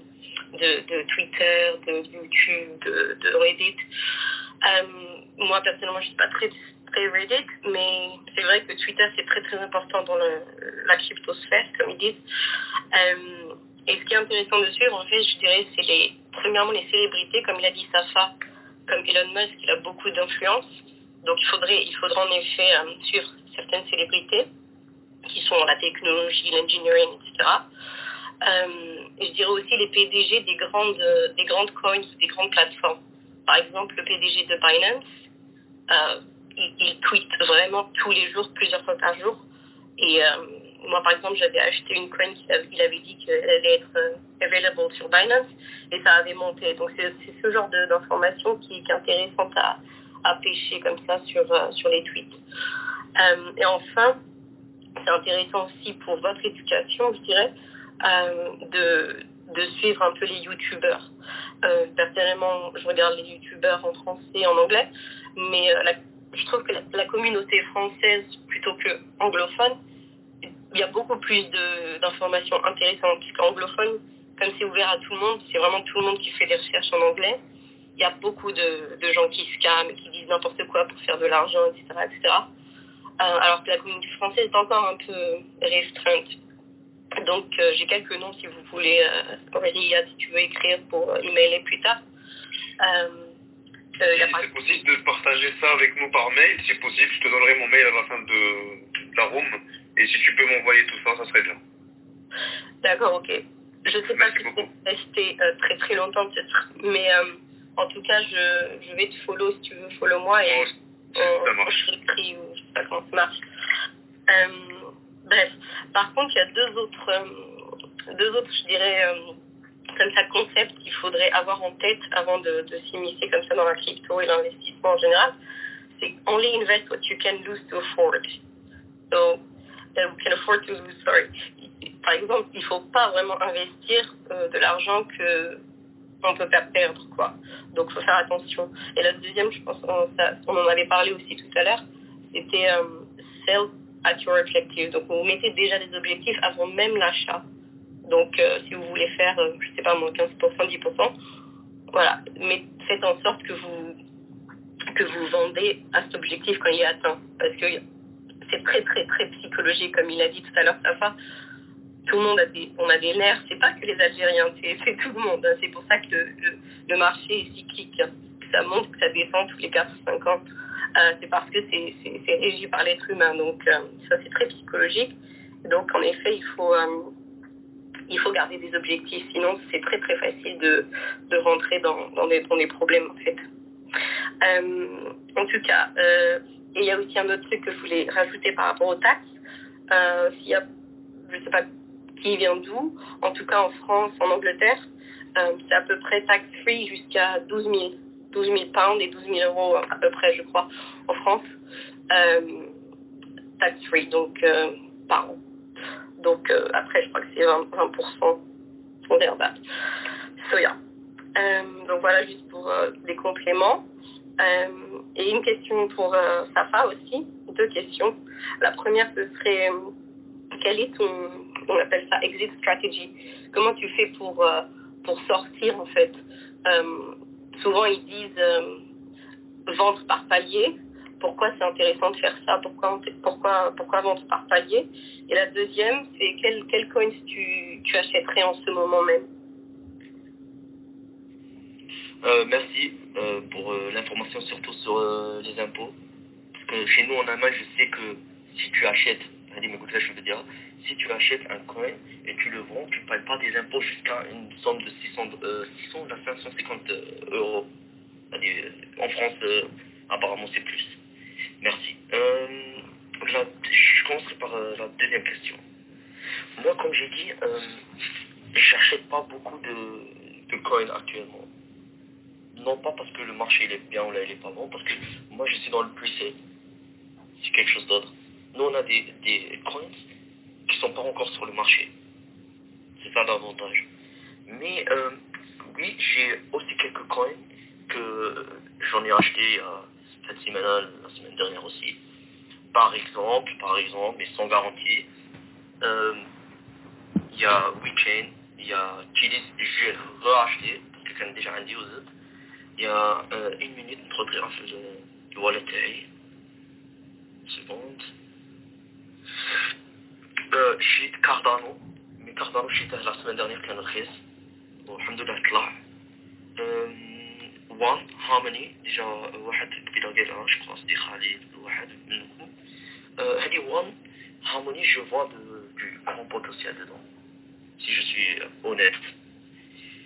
de, de Twitter, de YouTube, de, de Reddit. Moi personnellement, je suis pas très très Reddit, mais c'est vrai que Twitter c'est très très important dans la cryptosphère, comme ils disent. Et ce qui est intéressant de suivre, en fait, je dirais, c'est les premièrement les célébrités, comme il a dit Safa, comme Elon Musk, il a beaucoup d'influence. Donc il faudrait, il faudra en effet euh, suivre certaines célébrités qui sont la technologie, l'engineering, etc. Euh, je dirais aussi les PDG des grandes, des grandes coins, des grandes plateformes. Par exemple, le PDG de Binance, euh, il, il tweet vraiment tous les jours, plusieurs fois par jour. Et euh, moi, par exemple, j'avais acheté une coin qu'il avait, dit qu'elle allait être euh, available sur Binance et ça avait monté. Donc c'est ce genre d'information qui, qui est intéressante à, pêcher comme ça sur, euh, sur les tweets. Euh, et enfin, c'est intéressant aussi pour votre éducation, je dirais, de, de suivre un peu les youtubeurs. Personnellement, je regarde les youtubeurs en français et en anglais, mais je trouve que la, la communauté française, plutôt que anglophone, il y a beaucoup plus d'informations intéressantes, puisqu'anglophone, comme c'est ouvert à tout le monde, c'est vraiment tout le monde qui fait des recherches en anglais. Il y a beaucoup de, de gens qui scamment, qui disent n'importe quoi pour faire de l'argent, etc., etc. Euh, alors que la communauté française est encore un peu restreinte. Donc euh, j'ai quelques noms si vous voulez, euh, Riyad, si tu veux écrire pour euh, emailer plus tard. Si c'est possible de partager ça avec nous par mail, si possible, je te donnerai mon mail à la fin de, de la room. Et si tu peux m'envoyer tout ça, ça serait bien. D'accord, ok. Je sais pas si c'est resté euh, très très longtemps peut-être, mais euh, en tout cas, je, je vais te follow si tu veux, follow moi et Bon, on, ça marche. on s'écrit ou je sais pas comment ça marche. Euh, bref, par contre, il y a deux autres, deux autres, je dirais, comme ça, concepts qu'il faudrait avoir en tête avant de, de s'immiscer comme ça dans la crypto et l'investissement en général. C'est only invest what you can lose to afford. So, Par exemple, il faut pas vraiment investir euh, de l'argent que on peut pas perdre, quoi. Donc, faut faire attention. Et la deuxième, je pense, on, en avait parlé aussi tout à l'heure, c'était euh, sell at your objective. Donc, vous mettez déjà des objectifs avant même l'achat. Donc, euh, si vous voulez faire, je sais pas, moins 15%, 10%, voilà. Mais faites en sorte que vous, que vous vendez à cet objectif quand il est atteint. Parce que c'est très, très, très psychologique, comme il a dit tout à l'heure, Safa. Tout le monde a des, on a des nerfs. C'est pas que les Algériens, c'est tout le monde. hein. C'est pour ça que le, marché est cyclique. Que ça monte, que ça descend tous les 4-5 ans. Euh, c'est parce que c'est régi par l'être humain. Donc, euh, ça, c'est très psychologique. Donc, en effet, il faut, euh, il faut garder des objectifs. Sinon, c'est très, très facile de, de rentrer dans, dans, des, dans des problèmes, en fait. En tout cas, et il y a aussi un autre truc que je voulais rajouter par rapport aux taxes. Euh, S'il y a, je ne sais pas qui vient d'où, en tout cas en France, en Angleterre, euh, c'est à peu près tax-free jusqu'à 12 000, 12 000 pounds et 12 000 euros à peu près, je crois, en France. Euh, tax-free, donc par an. Donc après, je crois que c'est 20%, 20% on. So donc voilà, juste pour des compléments. Et une question pour euh, Safa aussi, deux questions. La première, ce serait, euh, quel est ton, on appelle ça exit strategy. Comment tu fais pour, euh, pour sortir en fait? Souvent ils disent vendre par palier. Pourquoi c'est intéressant de faire ça? Pourquoi, pourquoi, pourquoi vendre par palier? Et la deuxième, c'est quel, quel coins tu, tu achèterais en ce moment même? Euh, merci euh, pour euh, l'information, surtout sur les impôts. Parce que chez nous en Allemagne, je sais que si tu achètes, dire, si tu achètes un coin et tu le vends, tu ne payes pas des impôts jusqu'à une somme de 600, euh, 600 à 550 euh, euros. En France, apparemment, c'est plus. Merci. La- je commencerai par la deuxième question. Moi, comme j'ai dit, je n'achète pas beaucoup de coins actuellement non pas parce que le marché il est bien ou là il est pas bon, parce que moi je suis dans le pre-sale. C'est quelque chose d'autre. Nous on a des, des coins qui sont pas encore sur le marché. C'est ça l'avantage. Mais euh, oui, j'ai aussi quelques coins que j'en ai acheté a cette semaine, la semaine dernière aussi. Par exemple, par exemple, mais sans garantie, euh, il y a WeChain, il y a Chilis, j'ai racheté, parce que ai déjà un deal il y a euh, une minute نتغطي في ال- الوالد تاعي سكوند آه، شريت كاردانو من كاردانو شريته لا السنة dernière كان رخيص والحمد لله طلع وان هاموني ديجا واحد قبيلة قالها شكون صديق خالد واحد منكم آه، هذه وان هاموني جو فوا du grand potentiel dedans si je suis honnête et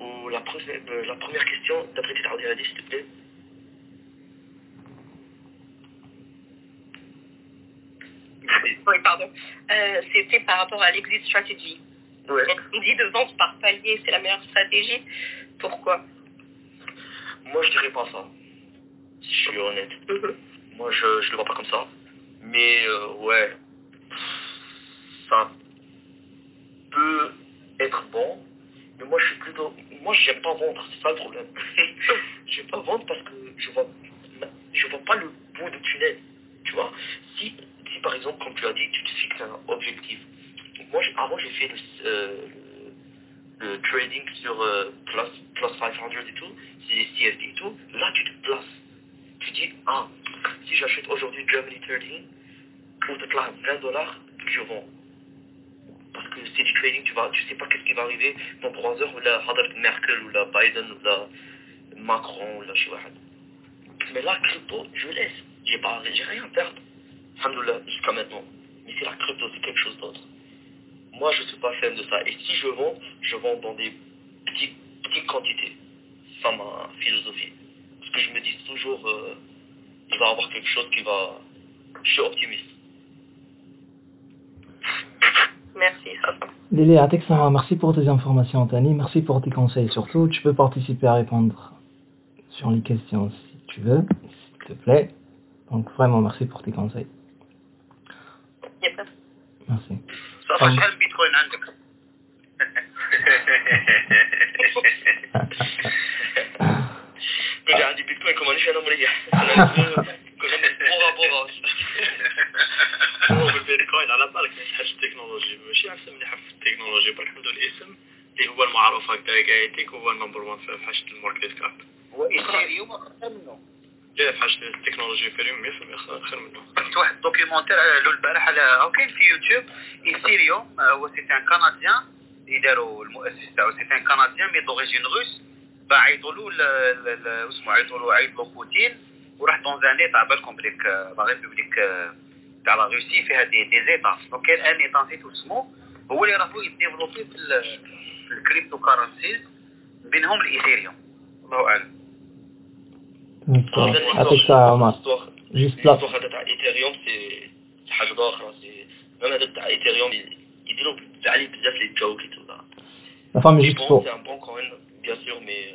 Ou la, pre- euh, la première question, d'après tes s'il te plaît euh, c'était par rapport à l'exit strategy. Ouais. On dit de vente par palier, c'est la meilleure stratégie. Pourquoi? Moi, je dirais pas ça. Si je suis honnête. Mhm. Moi, je, je le vois pas comme ça. Mais, euh, ouais. Ça peut être bon. Mais moi, je suis plutôt. Moi, j'aime pas vendre. C'est ça le problème. j'aime pas vendre parce que je vois, je vois pas le bout du tunnel. Tu vois si, si, par exemple, comme tu as dit, tu te fixes un objectif. Moi, avant, j'ai fait le, euh, le, trading sur euh, plus, plus 500 et tout. C'est des CFD et tout. Là, tu te places. Tu dis, ah, si j'achète aujourd'hui Germany Trading, pour te placer 20 dollars, je vends. Du trading, tu vas, tu sais pas qu'est-ce qui va arriver dans 3 heures, ou là, Hadar Merkel, ou là, Biden, ou là, Macron, ou sais pas. Mais là, crypto, je laisse. J'ai pas, j'ai rien à perdre. Alhamdoulilah, jusqu'à maintenant. Mais c'est la crypto, c'est quelque chose d'autre. Moi, je suis pas fan de ça. Et si je vends, je vends dans des petites, petites quantités. C'est ma philosophie. Parce que je me dis toujours, euh, il va y avoir quelque chose qui va... Je suis optimiste. Merci, Safa. Lily Atek Sarah, merci pour tes informations, Tani. Merci pour tes conseils. Surtout, tu peux participer à répondre sur les questions si tu veux, s'il te plaît. Donc, vraiment, merci pour tes conseils. Y a pas de- Merci. صافا أم. شحال بيتكوين عندك كنت عندي بيتكوين كمان مانيش انا مريح كنا بورا بورا هو بالبيتكوين على بالك من حاجة التكنولوجي. ماشي عارف مليحه في التكنولوجي. عنده الاسم اللي هو المعروف هكذا قايتك هو النمبر 1 في حاجة الماركت كاب وايثيريوم أكثر منه. لا في حاجة التكنولوجي في اليوم 100% خير منه. شفت واحد دوكيومونتير له البارح على هو كاين في يوتيوب ايثيريوم آه، هو سيت ان كنديان. اللي داروا المؤسس تاعو سيت ان كنديان مي دوريجين روس. باعيطوا له ال- ال- ال- اسمه عيطوا له عيط له بوتين. وراح دون ان ايتا بالكم بليك لا ريبوبليك تاع لا روسي فيها دي دي زيتا دونك كاين ان ايتا نسيت سمو هو اللي راهو يديفلوبي في الكريبتو كارنسيز بينهم الايثيريوم الله اعلم يعطيك الصحة جيست بلاصة هذا تاع ايثيريوم سي حاجة أخرى سي غير هذا تاع ايثيريوم يديروا عليه بزاف لي توكيت ولا لا فامي جيست بون بون كوين بيان سور مي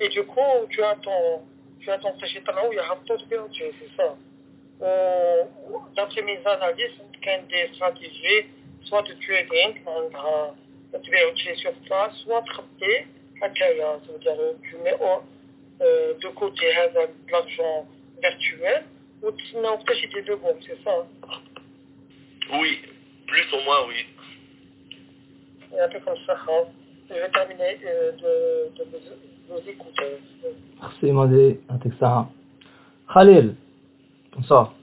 Et du coup, tu as ton, tu as ton où il y a un tu c'est ça. D'après mes analyses, il des stratégies, soit de trading, tu vas utiliser sur ça, soit traiter, c'est-à-dire euh, tu mets oh, euh, de côté hein, de l'argent virtuel, ou tu n'as pas des deux bombes, c'est ça hein. Oui, plus ou moins, oui. Et un peu comme ça, hein. je vais terminer euh, de, de, de خصي ماضي يعطيك الصحة خليل بونسوار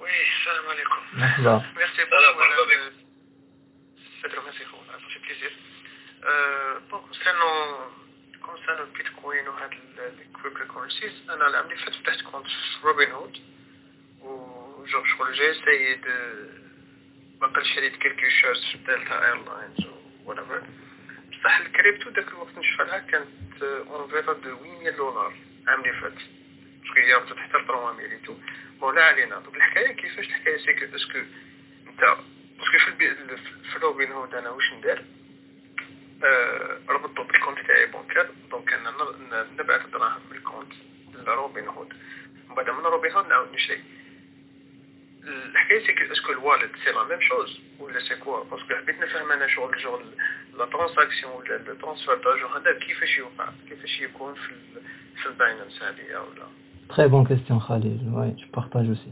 وي السلام عليكم مرحبا ميرسي مرحبا بك سي تري ميرسي خونا سا في بليزير بون كونسيرنو كونسيرنو البيتكوين وهاد الكريبتو كورنسيز أنا العام اللي فات فتحت كونت في روبن هود و جور شغل جاي سيد باقي شريت كيلكو شوز في دلتا ايرلاينز و whatever. بصح الكريبتو داك الوقت نشوف كانت اون فيرا دو 800 دولار. العام اللي فات باسكو هي وصلت حتى ل 300 اي علينا. دونك الحكاية كيفاش الحكاية سيكو اسكو انت باسكو في البي... في روبن هود أنا واش ندير؟ آه، ربطته بالكونت تاعي بونكر دونك أنا نبعث الدراهم من الكونت لروبن هود ومن بعد من روبن هود نعاود نشري الحكاية سي اسكو الوالد سي لا ميم شوز ولا سي كوا باسكو حبيت نفهم أنا شغل شغل لا ترانزاكسيون ولا الترانسفير دارجون هذا كيفاش يوقع كيفاش يكون في ال في الباينانس هذه ولا Très bonne question Khalil. Ouais, je partage aussi.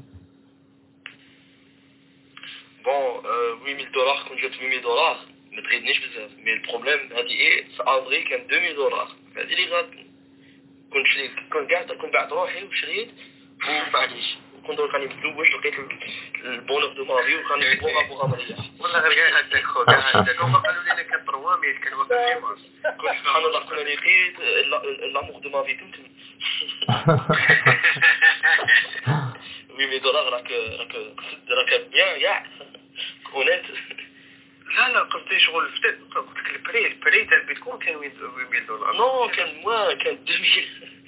Bon, euh, 8000 dollars, quand جات 8000 دولار ما تغيدنيش بزاف مي البروبليم هادي ايه في افري كان 2000 دولار هادي اللي غاد كنت شريت كنت قاعد كنت بعت روحي وشريت ومعليش كون درك راني مزوج لقيت البونور دو مافي وكان بوغا بوغا مريح والله غير كاع هكاك خو هما قالوا لنا كان 3000 كان واقف في مارس كنت سبحان الله كنا لقيت لامور دو مافي تمتم وي مي دولار راك راك راك بيان كاع اونيت لا لا قصدي شغل قلت لك البري البري تاع البيتكوين كان 8000 دولار. نو كان موان كان 2000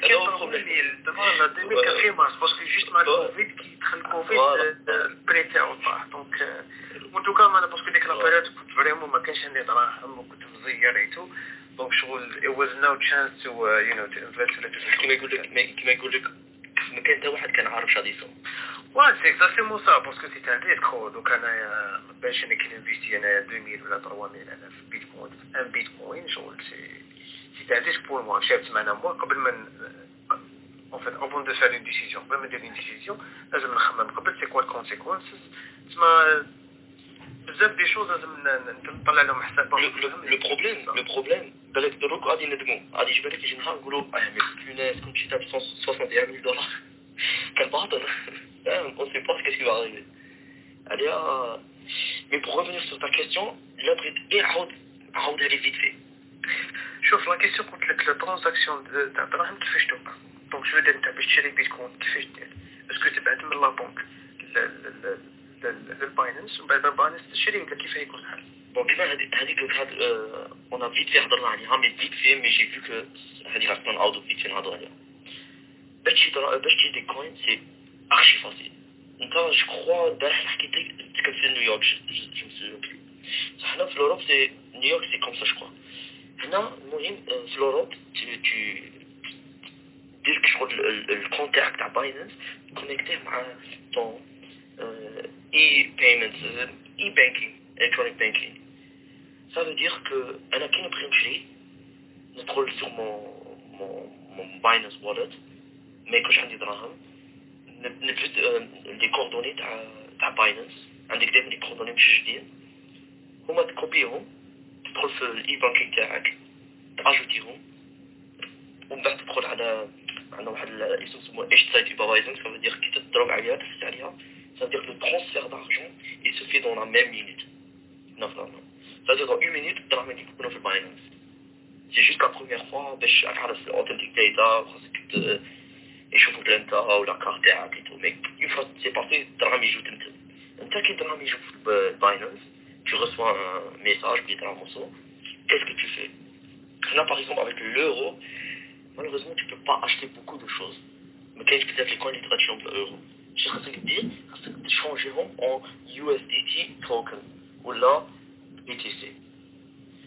كان بروبليم دابا 2000 كان في مارس باسكو جوست مع الكوفيد كي دخل الكوفيد البري تاعو طاح. دونك وانتو كان أنا باسكو ديك لابيريود كنت فريمون ما كانش عندي دراهم وكنت مزير ايتو دونك شغل it was no chance to uh, you know to invest كيما يقول لك كيما يقول لك ما كان حتى واحد كان عارف شادي يسوي واه سي اكزاكتومون سا باسكو سي تان ريسك دوك انايا باش أنا كي نفيستي انايا 2000 ولا 3000 أنا في بيتكوين ان بيتكوين شغل سي سي تان ريسك بور موا شافت معنا موا قبل ما en fait avant de faire une décision قبل ما ندير une décision لازم نخمم قبل سي كوا الكونسيكونسز تسمى بزاف دي شوز لازم نطلع لهم حساب لو بروبليم لو بروبليم بالك دروك غادي ندمو غادي يجي بالك يجي نهار نقولوا اه مي بوناس كنت شي تاع 61000 دولار كان باطل on sait pas ce qui va arriver عليا mais pour revenir sur ta question لا بغيت غير عاود عاودها لي فيت في شوف لا كيسيون قلت لك لا ترانزاكسيون تاع الدراهم كيفاش توقع دونك شو دير انت باش تشري بيتكوين كيفاش دير اسكو تبعت من لا بنك للباينانس ومن بعد باينانس تشري انت كيف يكون الحال بون كيما هذيك هاد اون فيت في هضرنا عليها مي فيت في مي جي فيو كو هذيك غتكون نعاودو فيت في نهضرو عليها باش تشري باش تشري دي كوين سي ارشي فاسيل انت جو كخوا البارح حكيت لك كنت في نيويورك جو مسو بلو حنا في لوروب سي نيويورك سي كوم سا جو هنا المهم في لوروب tu دير شغل الكونت تاعك تاع باينانس كونيكتيه مع طون اي بايمنت اي بانكينغ الكترونيك بانكينغ ça veut dire que انا كي نبغي نشري ندخل sur mon mon mon Binance wallet ما يكونش عندي دراهم نبت لي كوردوني تاع تاع باينانس عندك دائما لي كوردوني مشجدين هما تكوبيهم تدخل في الاي بانكينغ تاعك اجوتيهم ومن بعد تدخل على عندنا واحد الاسم سمو إيش سايت بابايزنج سافو دير كي تضرب عليها تفز عليها سافو دير لو ترونسفير دارجون اي سو في دون لا ميم مينيت نورمالمون سافو دير دون اون مينيت الدراهم ديك تكونوا في الباينانس سي جوست لا بروميير فوا باش تعرف الاوثنتيك داتا وخاصك يشوفوك انت ولا كار تاعك ايتو مي اون فوا سي بارتي الدراهم يجوك انت انت كي الدراهم يجوك في الباينانس tu reçois un message qui est un morceau, Là, par exemple, avec l'euro, malheureusement, tu ne peux pas acheter beaucoup de choses. Mais quand tu as les coins de l'euro, je dit, ils changeront en USDT token, ou là, UTC.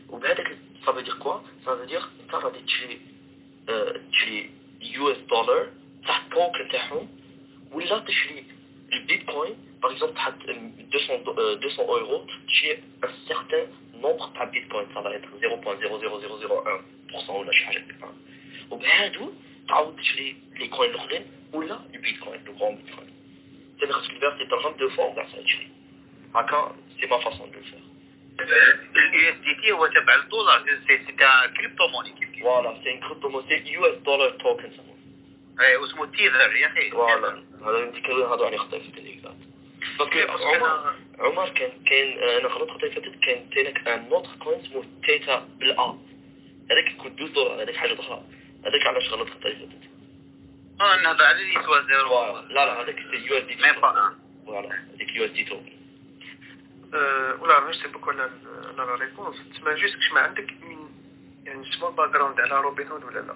Ou bien, ça veut dire quoi? Ça veut dire, ça va tu, euh, tu US dollar, ça token, ou là, tu le bitcoin, par exemple, 200, euh, 200 euros, tu es un certain nombre de Bitcoin, ça va être 0.00001% ولا شي حاجه كيف وبهادو تعاود تشري لي كوين الاخرين ولا البيتكوين لو غون بيتكوين تاني خاصك تبيع سي درهم دو فوا وبعد تشري هكا سي ما فاسون دو فير اليو اس دي تي هو تبع الدولار سي سي كريبتو موني كيف فوالا سي ان كريبتو موني سي يو اس دولار توكن اي واسمه تيذر يا اخي فوالا هذا يمكن هادو عليه خطيف اكزاكت باسكو عمر عمر كان كاين أنا غلطت خطيف فاتت كان تانك ان نوتر كوين اسمه تيتا بالا هذاك كنت 12 دولار هذاك حاجة أخرى هذاك علاش غلط خطيف فاتت آه هذا على يسوى زيرو لا لا هذاك سي يو اس دي ميم با فوالا هذيك يو اس دي توكن ولا ميرسي بوكو على لا ريبونس تسمى جوست كش ما عندك يعني سمول باك جراوند على روبين هود ولا لا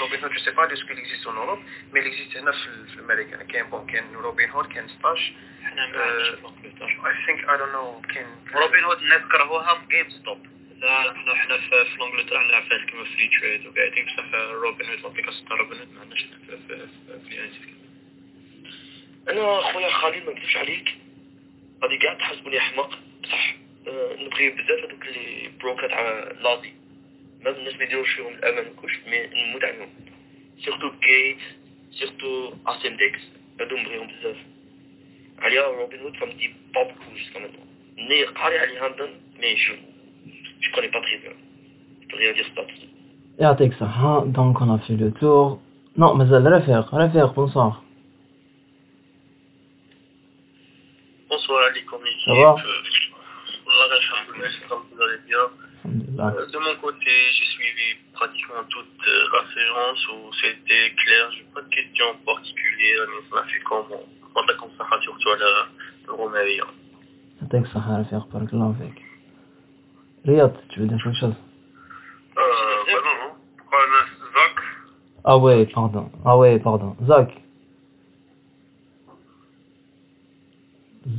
روبين هود جو سي با دو سكو اكزيست اون اوروب مي اكزيست هنا في أمريكا كاين بون كاين روبين هود كاين ستاش حنا ما عندناش انجلترا اي ثينك اي دون نو كاين روبين هود الناس كرهوها في جيم ستوب لا حنا حنا في في انجلترا نلعب فيها كيما فري تريد وقاعدين بصح روبن هود لابليكاسيون تاع روبن هود ما عندناش في في أنا خويا خالد ما نكذبش عليك غادي كاع تحسبوني حمق بصح نبغي بزاف هذوك لي بروكا تاع لازي même neuf et demi même mais surtout gates surtout artemdex la robinhood comme type pop couches quand même. Ni hein, mais Je je connais pas très bien. Peux rien dire sur et hein, donc on a fait le tour. Non mais ça faire bonsoir. Bonsoir Ali Euh, ah. De mon côté, j'ai suivi pratiquement toute euh, la séance où c'était clair, j'ai pas de questions particulières, mais ça m'a fait comme euh, on t'a consacré surtout à la Romaria. T'as que ça à faire par avec. Riyad, tu veux dire quelque chose? Euh, bah non, non. Zach? Ah ouais, pardon. Ah ouais, pardon. Zach.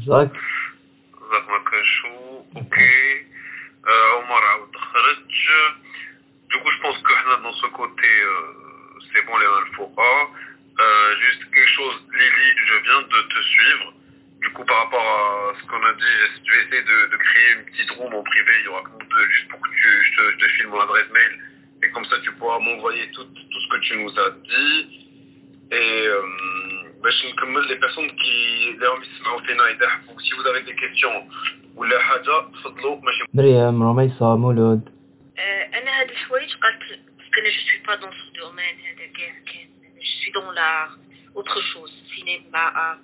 Zach. Zach Makachou, ok. خرج Du coup, je pense que حنا dans ce côté, euh, c'est bon, les Alfora. Euh, juste quelque chose, Lily, je viens de te suivre. Du coup, par rapport à ce qu'on a dit, je vais essayer de, de créer une petite room en privé, il y aura que nous deux, juste pour que tu, je, te, je te file mon adresse mail. Et comme ça, tu pourras m'envoyer tout, tout ce que tu nous as dit. Et euh, باش نكمل les personnes qui اللي راهم يسمعوا فينا يضحكوا si vous avez des questions ولا حاجة تفضلوا ماشي مريم رميصة مولود انا هاد الحوايج قالت باسكو انا جو سوي با دون سو دومين هذا كاع كان جو سوي دون لار اوتر شوز سينما ار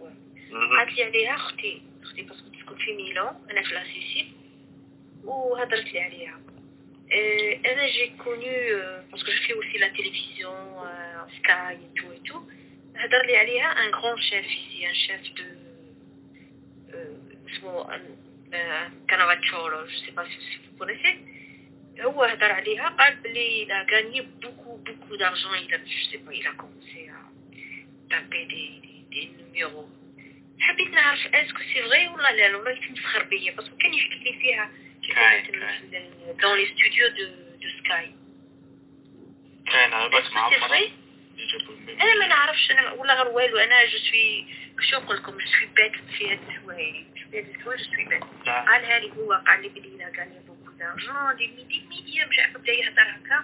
قالت لي عليها اختي اختي باسكو تسكن في ميلان انا في لاسيسيل وهضرت لي عليها Euh, انا جي كوني باسكو جو في aussi la télévision euh, Sky et tout et tout هضر لي عليها ان غران شيف ici un chef de euh, اسمه كانافاتشورو جو سي با سي vous connaissez هو هضر عليها قال بلي d'argent. Il a je sais pas il a commencé à taper des des, des numéros. حبيت نعرف اسكو سي فري ولا لا؟ ولا يتمسخر بيا باسكو كان يحكي لي فيها dans les studios de de Sky. كاين أنا مع سي ما نعرفش أنا ولا غير والو أنا جو سوي شو نقول لكم جو سوي بات في هاد الحوايج في هاد الحوايج جو سوي بات قالها لي هو قال لي بلي لا غاني بوكو دارجون دي ميدي ميديا مش عارفه بدا يهضر هكا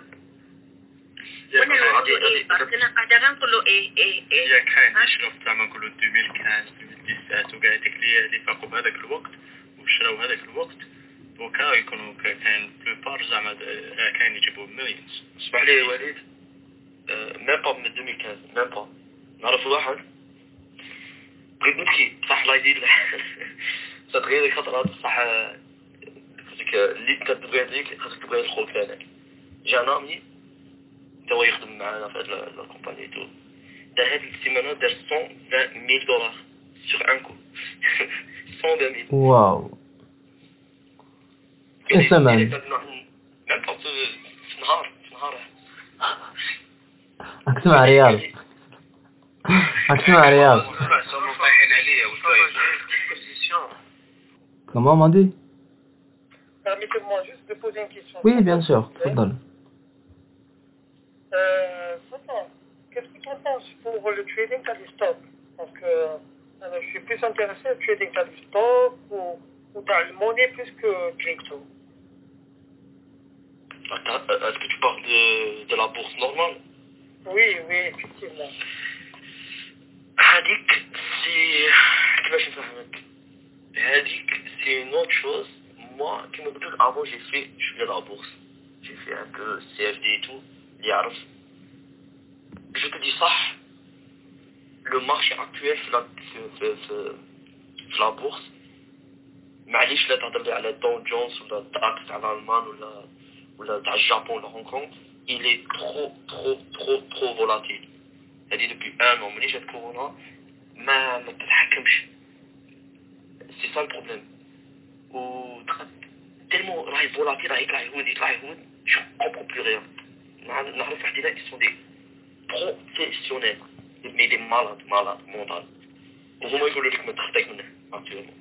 وأنا له إيه أنا قاعدة غنقول له إيه إيه إيه هي كاين شنو زعما نقولوا 2015 2017 وكاع ديك اللي اللي فاقوا بهذاك الوقت وشراو هذاك الوقت دوكا يكونوا كا- كاين بلوبار زعما كاين يجيبوا مليونز اسمح لي يا وليد ميم با من 2015 ميم با نعرف واحد بغيت نبكي بصح الله يزيد ديك الخطرات بصح خاصك اللي انت تبغي هذيك خاصك تبغي الخوك تاعك جانا امي تا هو يخدم معانا في هاد لا لا كومباني تو دار هاد السيمانة دار 120 ميل دولار سور ان كو 120 ميل واو ايه ثمن ميم با في نهار في نهار راك تسمع رياض راك تسمع رياض رايحين عليا وشوية Permettez-moi juste de poser une question. Oui, bien sûr, تفضل Euh, Satan, qu'est-ce que tu en penses pour le trading à du stock Parce que euh, je suis plus intéressé au trading à du stock ou, ou dans le monnaie plus que crypto. Attends, euh, Est-ce que tu parles de, de la bourse normale Oui, oui, effectivement. هذيك سي كيفاش نفهمك هذيك سي une autre chose moi كيما قلت لك avant j'ai fait شويه la bourse j'ai fait un peu CFD et tout اللي يعرف je te dis صح le marché actuel في la في في في, في la bourse معليش لا تهضر لي على دون جونز ولا داكس تاع الالمان ولا ولا تاع الجابون ولا هونغ كونغ il est trop trop trop trop volatile هذه دوبي ان an ملي جات كورونا ما ما تتحكمش سي سا البروبليم و تيلمون راهي فولاتيل راهي يطلع يهود يطلع يهود جو كومبرون بلو ريان نعرف واحد هنا سون دي بروفيسيونيل مي دي مالاد مالاد مونتال وهما يقولوا لك ما تخطيك منه اكتوالمون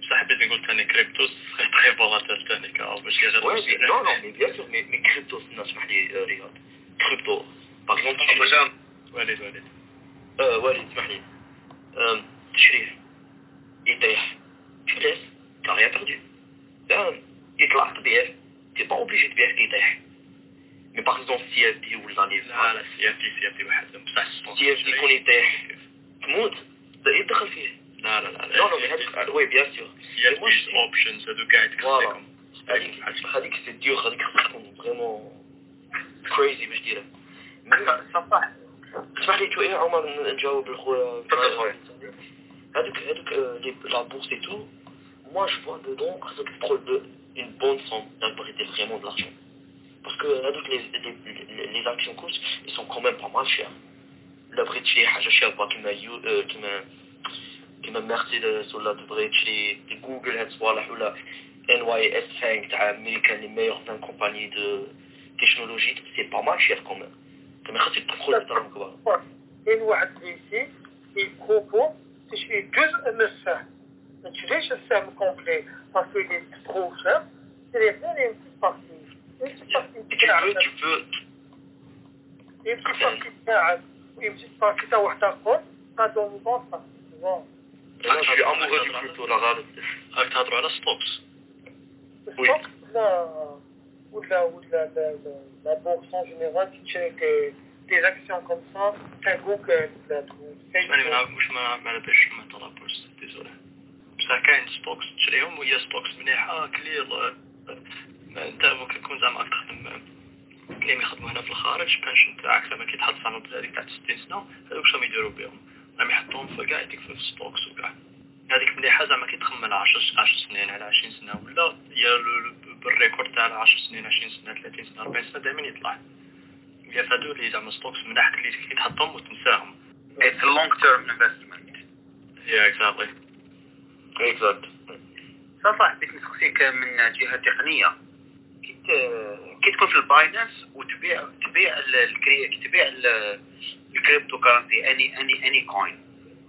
بصح حبيت نقول ثاني كريبتوس تخي فولاتيل ثاني كا باش كي Ouais, mais non, non, mais bien sûr, mais, mais crypto, non, اسمح لي euh, رياض crypto par exemple تشري وليد وليد آه والد اسمح لي آه تشريه يطيح tu laisses t'as rien perdu يطلع تبيع t'es pas obligé تبيع كي يطيح mais par exemple CFD ولا لي لا لا سي اف دي سي اف دي واحد بصح CFD يكون يطيح تموت يدخل فيه لا لا لا non mais هذيك وي بيان سور سي اف دي اوبشنز هذو قاعد فوالا هذيك هذيك سي ديور هذيك خصك تكون فريمون كريزي باش ديرها صفاح اسمح لي شوية عمر نجاوب الخويا هذوك هذوك لي لا بورس اي تو moi je vois dedans, à ce pétrole 2, une bonne somme d'importer vraiment de l'argent. Parce que les, les, les actions courtes, ils sont quand même pas mal chers. L'abri de chez Hajashaba qui m'a qui m'a Mercedes ou la de Google Headswallah ou la NYS Hank, American, les meilleures 20 compagnies de technologie, c'est pas mal cher quand même. Mais c'est le pétrole de l'argent. Et nous, ici, il propose, si je fais deux من السهم ما تشريش السهم كومبلي باسكو il est trop cher c'est les une petite partie une petite partie tu peux une petite partie تاعك ويمشي تباركي تا واحد اخر غادو نبوصا انا شي امورو دي كريبتو لا غالب راك تهضروا على ستوكس وي لا ولا ولا لا بورس ان جينيرال تشري des actions comme ça, un Google, اسمعني ما واش ما ما نبش ما طلبوش ديزولي بصح كاين ستوكس تشريهم وهي ستوكس مليحة كلير أنت ممكن تكون زعما تخدم اللي يخدموا هنا في الخارج بنشن تاعك زعما كي تحط في هذيك تاع 60 سنة هذوك شنو يديروا بهم راهم يحطوهم في كاع يديك في ستوكس وكاع هذيك مليحة زعما كي تخمم على 10 10 سنين على 20 سنة ولا هي بالريكورد تاع 10 سنين 20 سنة 30 سنة 40 سنة دائما يطلع هي فهادو اللي زعما ستوكس ملاح اللي كي تحطهم وتنساهم It's a long term investment. Yeah, exactly. Exactly. صافا حبيت نسقسيك من جهة تقنية. كي تكون في الباينانس وتبيع تبيع الكري تبيع الكريبتو كارنسي اني اني اني كوين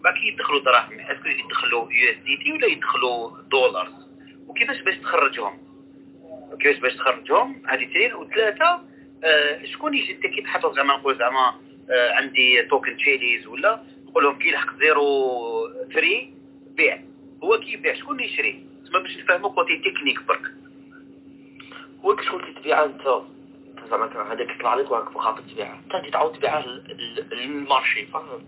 باقي يدخلوا دراهم. اسكو يدخلوا يو اس دي تي ولا يدخلوا دولار وكيفاش باش تخرجهم؟ كيفاش باش تخرجهم؟ هذه اثنين. وثلاثة آه شكون يجي؟ أنت كي تحفظ زعما نقول زعما آه عندي توكن تشيليز ولا نقول لهم كي يلحق زيرو ثري بيع. هو كي يبيع شكون يشري. تسمى باش نفهموا كوتي تكنيك برك. هو شغل تبيعها انت؟ زعما هذاك يطلع لك وراك خاطر تبيعها انت تعاود تبيعها للمارشي فاهم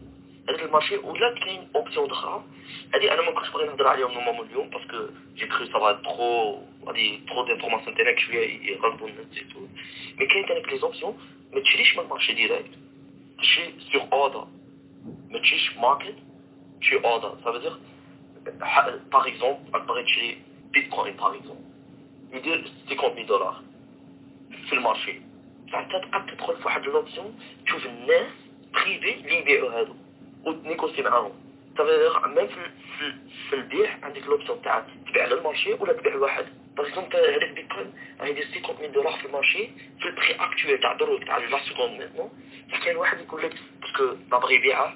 هذاك المارشي ولا كاين اوبسيون أخرى؟ هذه أنا ما كنتش باغي نهضر عليهم نورمالمون اليوم باسكو جي كرو سافا ترو غادي ترو دينفورماسيون تاعك شوية يغلبوا الناس تو مي كاين تانيك لي زوبسيون ما تشريش من المارشي ديريكت تشري سيغ اوردر ما تشريش ماركت تشري اوردر سا فو دير باغ اكزومبل راك باغي تشري بيتكوين باغ اكزومبل يدير 50 دولار في المارشي ساعتها تبقى تدخل في واحد لوبسيون تشوف الناس بريفي اللي يبيعوا هادو وتنيكوسي معاهم تفيغ ميم في, في, في البيع عندك لوبسيون تاع تبيع على المارشي ولا تبيع لواحد باغ اكزومبل هذاك بيتكوين يدير 50 دولار في المارشي في البري اكتويل تاع دروك تاع لا سكوند ميتنون كاين واحد يقول لك باسكو بغى يبيعها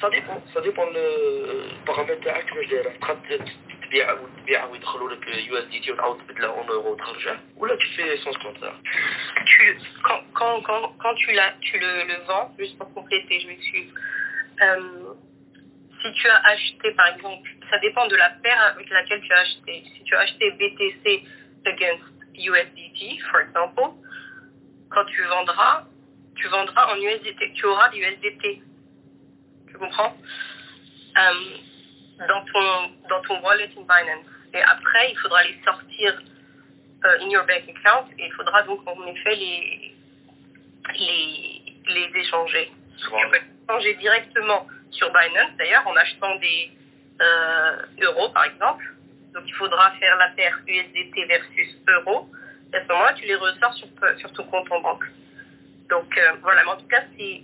سا ديبون سا ديبون البارامتر تاعك كيفاش دايره تقدر تبيع وتبيع ويدخلوا لك يو اس دي تي وتعاود تبدلها اون اورو وتخرجها ولا tu fais sens contraire tu quand quand quand quand tu la tu le, le vends juste pour compléter je m'excuse euh, si tu as acheté, par exemple, ça dépend de la paire avec laquelle tu as acheté. Si tu as acheté BTC against USDT, for example, quand tu vendras, tu vendras en USDT. Tu auras du USDT. tu comprends? Euh, dans, ton, dans ton wallet in Binance. Et après, il faudra les sortir euh, in your bank account et il faudra donc en effet les, les, les échanger. Tu peux échanger directement sur Binance d'ailleurs en achetant des euh, euros par exemple. Donc il faudra faire la paire USDT versus euros. Et à ce moment-là, tu les ressors sur, sur ton compte en banque. Donc voilà, mais en tout cas, c'est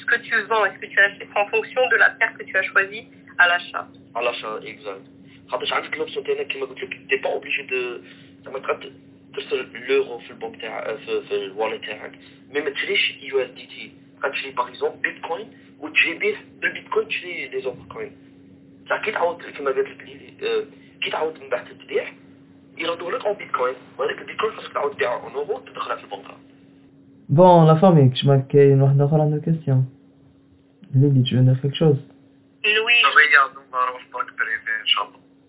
ce que tu vends et ce que tu achètes en fonction de la paire que tu as choisie à l'achat. À l'achat, exact. خاطرش عندك لوبسيون تاعك كيما قلت لك تي با اوبليجي دو زعما تقدر ترسل لورو في البنك تاع في, في الواليت تاعك مي ما تشريش يو اس دي تي تشري باغ اكزومبل بيتكوين وتشري به بالبيتكوين تشري لي زوفر كوين صح كي تعاود كيما قلت لك كي تعاود من بعد تبيع يردوا لك اون بيتكوين وهذاك البيتكوين خاصك تعاود تبيعه اون اورو تدخلها في البنكه Bon, la famille, je me qu'il y a une question. Lily, tu veux dire quelque chose Oui.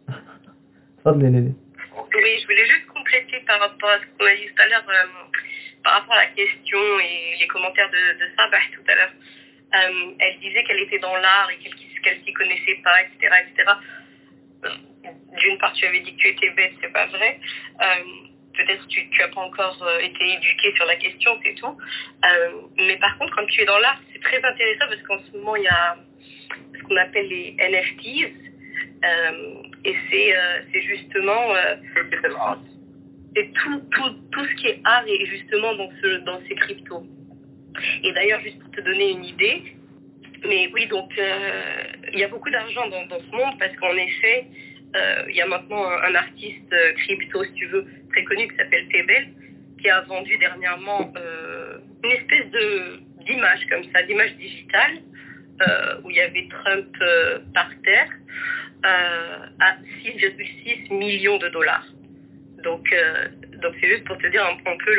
Oui, je voulais juste compléter par rapport à ce qu'on a dit tout à l'heure, euh, par rapport à la question et les commentaires de, de Sabah tout à l'heure. Euh, elle disait qu'elle était dans l'art et qu'elle ne s'y connaissait pas, etc. etc. Euh, d'une part, tu avais dit que tu étais bête, c'est pas vrai. Peut-être tu tu as pas encore euh, été éduqué sur la question, c'est tout. Euh, mais par contre, quand tu es dans l'art, c'est très intéressant parce qu'en ce moment, il y a ce qu'on appelle les NFTs. Euh, et c'est justement c'est tout, tout, tout ce qui est art et justement dans, ce, dans ces cryptos. Et d'ailleurs, juste pour te donner une idée, mais oui, donc euh, il y a beaucoup d'argent dans, dans ce monde parce qu'en effet, euh, il y a maintenant un, artiste euh, crypto, si tu veux, très connu qui s'appelle Tebel, qui a vendu dernièrement euh, une espèce de d'image comme ça, d'image digitale, où il y avait Trump par terre, à 6,6 millions de dollars. Donc, donc c'est juste pour te dire un, un peu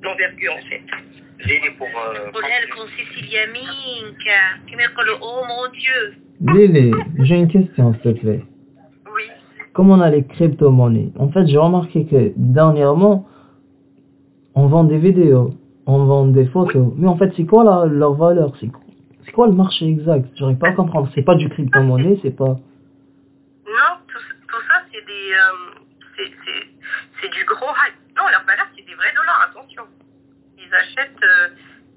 l'envergure en fait. Lili pour. Lili, j'ai une question s'il te plaît. Comme on a les crypto-monnaies, en fait, j'ai remarqué que dernièrement, on vend des vidéos, on vend des photos, mais en fait, c'est quoi leur valeur? C'est quoi, le marché exact? J'arrive pas à comprendre. C'est pas du crypto-monnaie, c'est pas... Non, tout, ça, c'est des, euh, c'est, du gros hype. Non, leur valeur, c'est des vrais dollars, attention. Ils achètent, euh,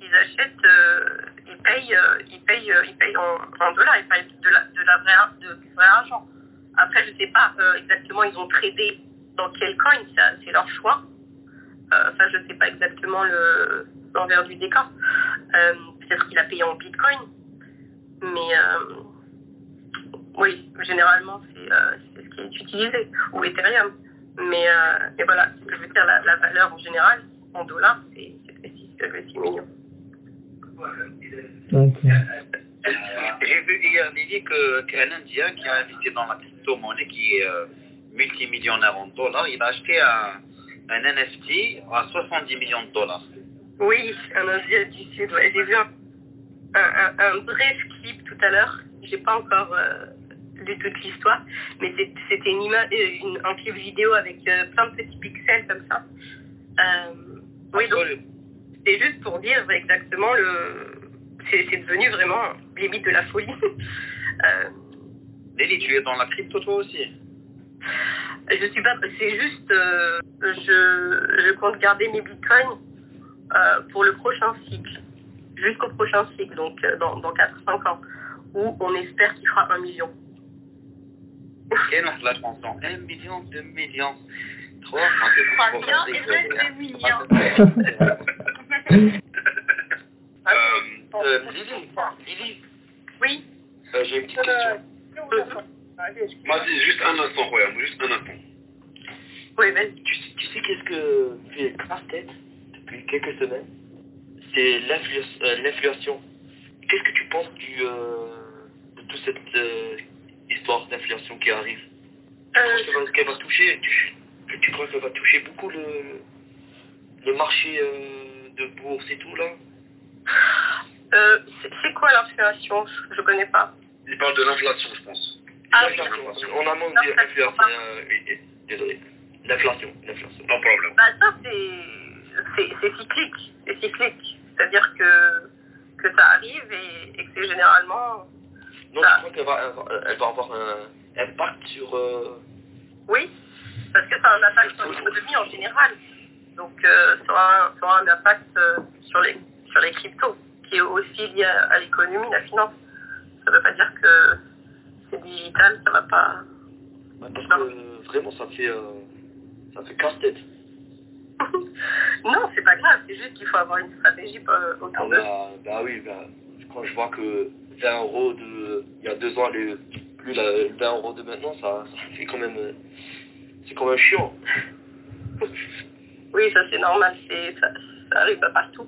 ils achètent, euh, ils payent, ils payent, ils payent en, dollars, ils payent de la, de vraie, de, du vrai argent. Après, je sais pas euh, exactement, ils ont tradé dans quel coin, c'est leur choix. Euh, Enfin, je sais pas exactement le, l'envers du décor. Euh, peut-être qu'il a payé en bitcoin, mais euh, oui, généralement, c'est ce qui est utilisé, ou Ethereum. Mais, mais voilà, ce que je veux dire, la, valeur en général, en dollars, c'est c'est 6,6 millions. Hier Lily que- qu'un Indien qui a investi dans la crypto-monnaie qui est euh, multimillionnaire en dollars, il a acheté un, un NFT à 70 millions de dollars. Oui, un Indien du Sud, ouais. J'ai vu un, un, un- un bref clip tout à l'heure. J'ai pas encore euh, lu toute l'histoire, mais c'était une ima- euh, une- un clip vidéo avec euh, plein de petits pixels comme ça. Oui, donc c'est juste pour dire exactement le. C'est c'est devenu vraiment limite de la folie. Euh, Lily, tu es dans la crypto toi aussi je suis pas. C'est juste. euh, je, je compte garder mes bitcoins euh, pour le prochain cycle. Jusqu'au prochain cycle, donc euh, dans, dans 4-5 ans. Où on espère qu'il fera un million. Quelle est la chanson 1 million, 2 millions, 3 Trois millions et reste deux millions. Euh, euh, Lily, Lily. Oui. Euh, J'ai une petite question. Vas-y, juste un instant, Roya, juste un instant. Oui, vas-y. Tu, sais- tu sais qu'est-ce que fait casse-tête depuis quelques semaines? C'est euh, l'inflation. Qu'est-ce que tu penses du, euh, de toute cette euh, histoire d'inflation qui arrive? Tu crois qu'elle va, toucher tu, crois qu'elle va toucher beaucoup le, le marché euh, de bourse et tout là? Euh, c'est- quoi l'inflation je, je connais pas. Il parle de l'inflation, je pense. Ah oui. On a euh, oui, oui, désolé. L'inflation. L'inflation. Pas de problème. Bah ça c'est cyclique, c'est cyclique. C'est-à-dire que que ça arrive et, et que c'est généralement Non, je crois qu'elle va, elle va- elle va avoir un impact sur... euh, oui, parce que ça a un impact sur l'économie en général. Donc euh, ça, aura, un- ça aura un impact euh, sur les sur les cryptos, qui est aussi lié à, l'économie, la finance. Ça veut pas dire que c'est digital, ça va pas. Parce que vraiment, ça fait, euh, ça fait casse-tête. Non, c'est pas grave, c'est juste qu'il faut avoir une stratégie euh, Ah autour de bah, bah oui, bah, quand je vois que 20 euros de, il y a deux ans, les, plus la, 20 euros de maintenant, ça, ça fait quand même, euh, c'est quand même chiant. Oui, ça c'est normal, c'est ça, ça arrive pas partout.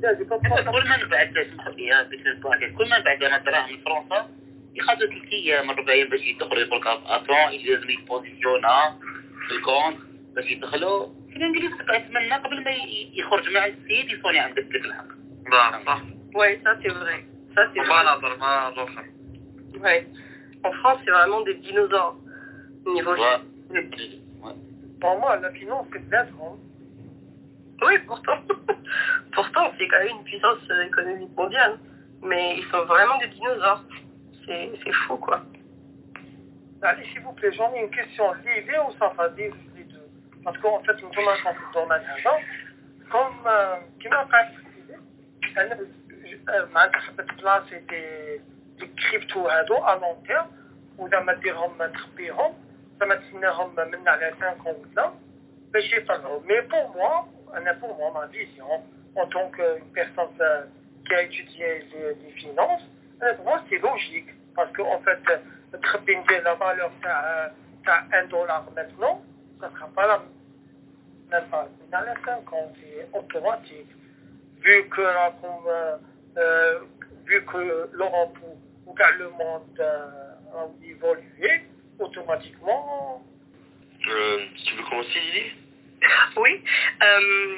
كل من بعد لي كل من بعد مثلا من فرنسا يخدو ثلاث أيام من ربعين باش يدخلوا يقول لك اتون يلزم يبوزيسيونا في الكونت باش يدخلوا في الإنجليز اتمنى قبل ما يخرج مع السيد يصوني عند الحق صح وي سا سي فري سا سي فري نهضر ما الآخر وي En France, c'est vraiment des dinosaures. Niveau. Ouais. Pour moi, la finance, c'est de la France. Oui, pourtant. pourtant, c'est quand même une puissance euh, économique mondiale. Mais ils sont vraiment des dinosaures. C'est c'est fou, quoi. Allez, s'il vous plaît, j'en ai une question. Livré ou sans faire les deux Parce qu'en fait, nous sommes dans le domaine d'argent. Comme, euh, كما قالت انا آه، معناتها حبيت بلاصي دي دي كريبتو هادو ا لون تيرم وزعما ديرهم تخبيهم زعما تسناهم من على 5 ولا باش يطلعوا مي بور موا un informe en Indie, en, tant qu'une personne euh, qui a étudié les, finances, euh, pour moi c'est logique. Parce qu'en fait en fait, euh, la valeur à 1 dollar maintenant, ça ne sera pas la même valeur. Mais à la fin, quand c'est automatique, vu que, là, euh, vu que l'Europe ou, le monde euh, a évolué, automatiquement. Euh, tu veux commencer, Lily? Oui. Euh,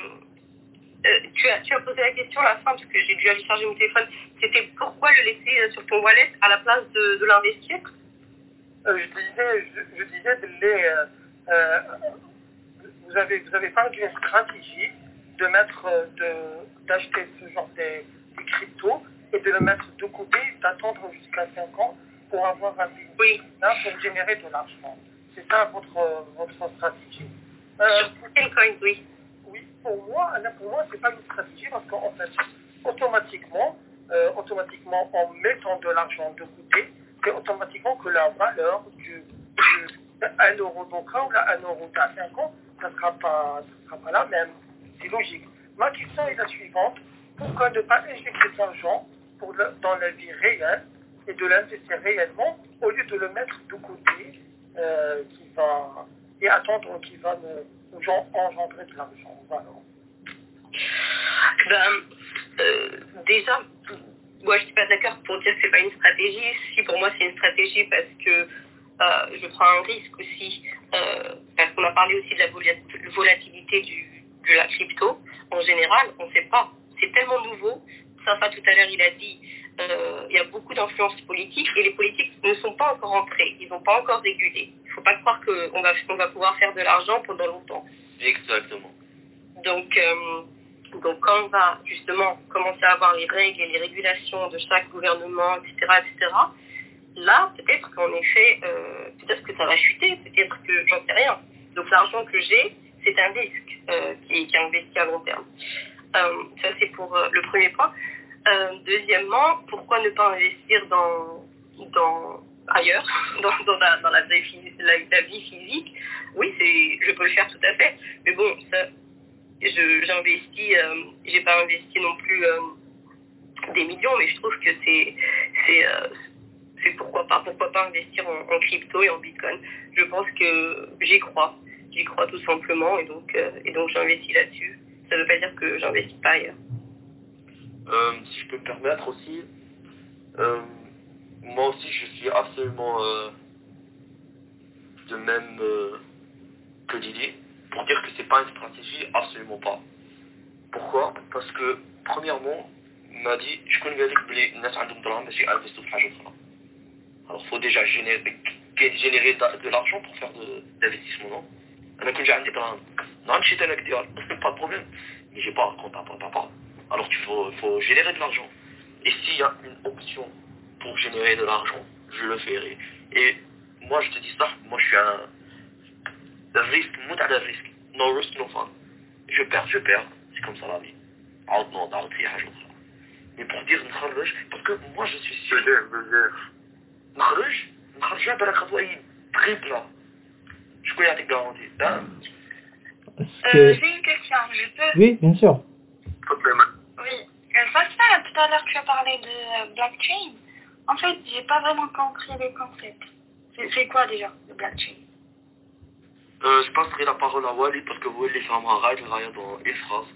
euh, tu, as, tu as posé la question à la fin parce que j'ai dû aller charger mon téléphone. C'était pourquoi le laisser euh, sur ton wallet à la place de, de l'investir? Euh, je disais, je, je disais de les, vous avez, vous avez parlé d'une stratégie de mettre, de, d'acheter ce genre de, de crypto et de le mettre de côté, d'attendre jusqu'à 5 ans pour avoir un oui. pour générer de l'argent. C'est ça votre, votre stratégie? Euh, oui. Oui, pour moi, là, pour moi, c'est pas une stratégie parce qu'en fait, automatiquement, euh, automatiquement, en mettant de l'argent de côté, c'est automatiquement que la valeur du, du 1 euro là, ou là, 1 euro à 5 ans, ça ne sera, pas- ça sera pas la même. C'est logique. Ma question est la suivante. Pourquoi ne pas injecter pour le- dans la vie réelle et de l'investir réellement au lieu de le mettre de côté euh, qui va, et attendre qu'il va en- engendrer de l'argent. Ben, euh, déjà, moi je suis pas d'accord pour dire que c'est pas une stratégie. Si pour moi c'est une stratégie parce que euh, je prends un risque aussi, euh, parce qu'on a parlé aussi de la vola- volatilité du, de la crypto. En général, on ne sait pas. C'est tellement nouveau. Safa tout à l'heure il a dit, il y a beaucoup d'influences politiques et les politiques ne sont pas encore entrés, ils n'ont pas encore régulé. Il ne faut pas croire qu'on va, on va pouvoir faire de l'argent pendant longtemps. Exactement. Donc, euh, donc quand on va justement commencer à avoir les règles et les régulations de chaque gouvernement, etc., etc., là, peut-être qu'en effet, euh, peut-être que ça va chuter, peut-être que j'en sais rien. Donc l'argent que j'ai, c'est un risque euh, qui, qui est investi à long terme. Euh, ça, c'est pour euh, le premier point. Euh, deuxièmement, pourquoi ne pas investir dans, dans ailleurs, dans, dans, la, vie, physique? Oui, c'est, je peux le faire tout à fait. Mais bon, ça, je, j'investis, euh, j'ai pas investi non plus euh, des millions, mais je trouve que c'est, c'est, pourquoi pas, pourquoi pas investir en, en crypto et en bitcoin. Je pense que j'y crois, j'y crois tout simplement, et donc, et donc j'investis là-dessus. Ça veut pas dire que j'investis pas ailleurs. Euh, si je peux me permettre aussi, euh, moi aussi je suis absolument euh, de même euh, que Didier pour dire que c'est pas une stratégie, absolument pas. Pourquoi Parce que premièrement, il m'a dit je connais قال لك بلي الناس عندهم دراهم باش ينفستوا في حاجه اخرى. Alors faut déjà générer, générer de, de l'argent pour faire de- d'investissement, non انا كون جا عندي دراهم ما نمشي انا كدير pas de problème mais j'ai pas un compte à papa alors qu'il faut, faut générer de l'argent. Et s'il y a une option pour générer de l'argent, je le ferai. Et moi, je te dis ça, moi, je suis un, un risque, mouta de risque. No risk, no fun. Je perds, je perds. C'est comme ça la vie. non, dans le triage, Mais pour dire Nharruj, parce que moi, je suis sûr. Nharruj, Nharruj, un barakatwa, il triple. Je connais la garantie. Hein? Euh, J'ai une question, je peux? Oui, bien sûr. Problème. Oui. Euh, Fatima, tout à l'heure tu as parlé de euh, blockchain. En fait, j'ai pas vraiment compris les concepts. C'est c'est quoi déjà le blockchain Euh, je passerai la parole à Wally parce que Wally fait un ride, il dans une phrase.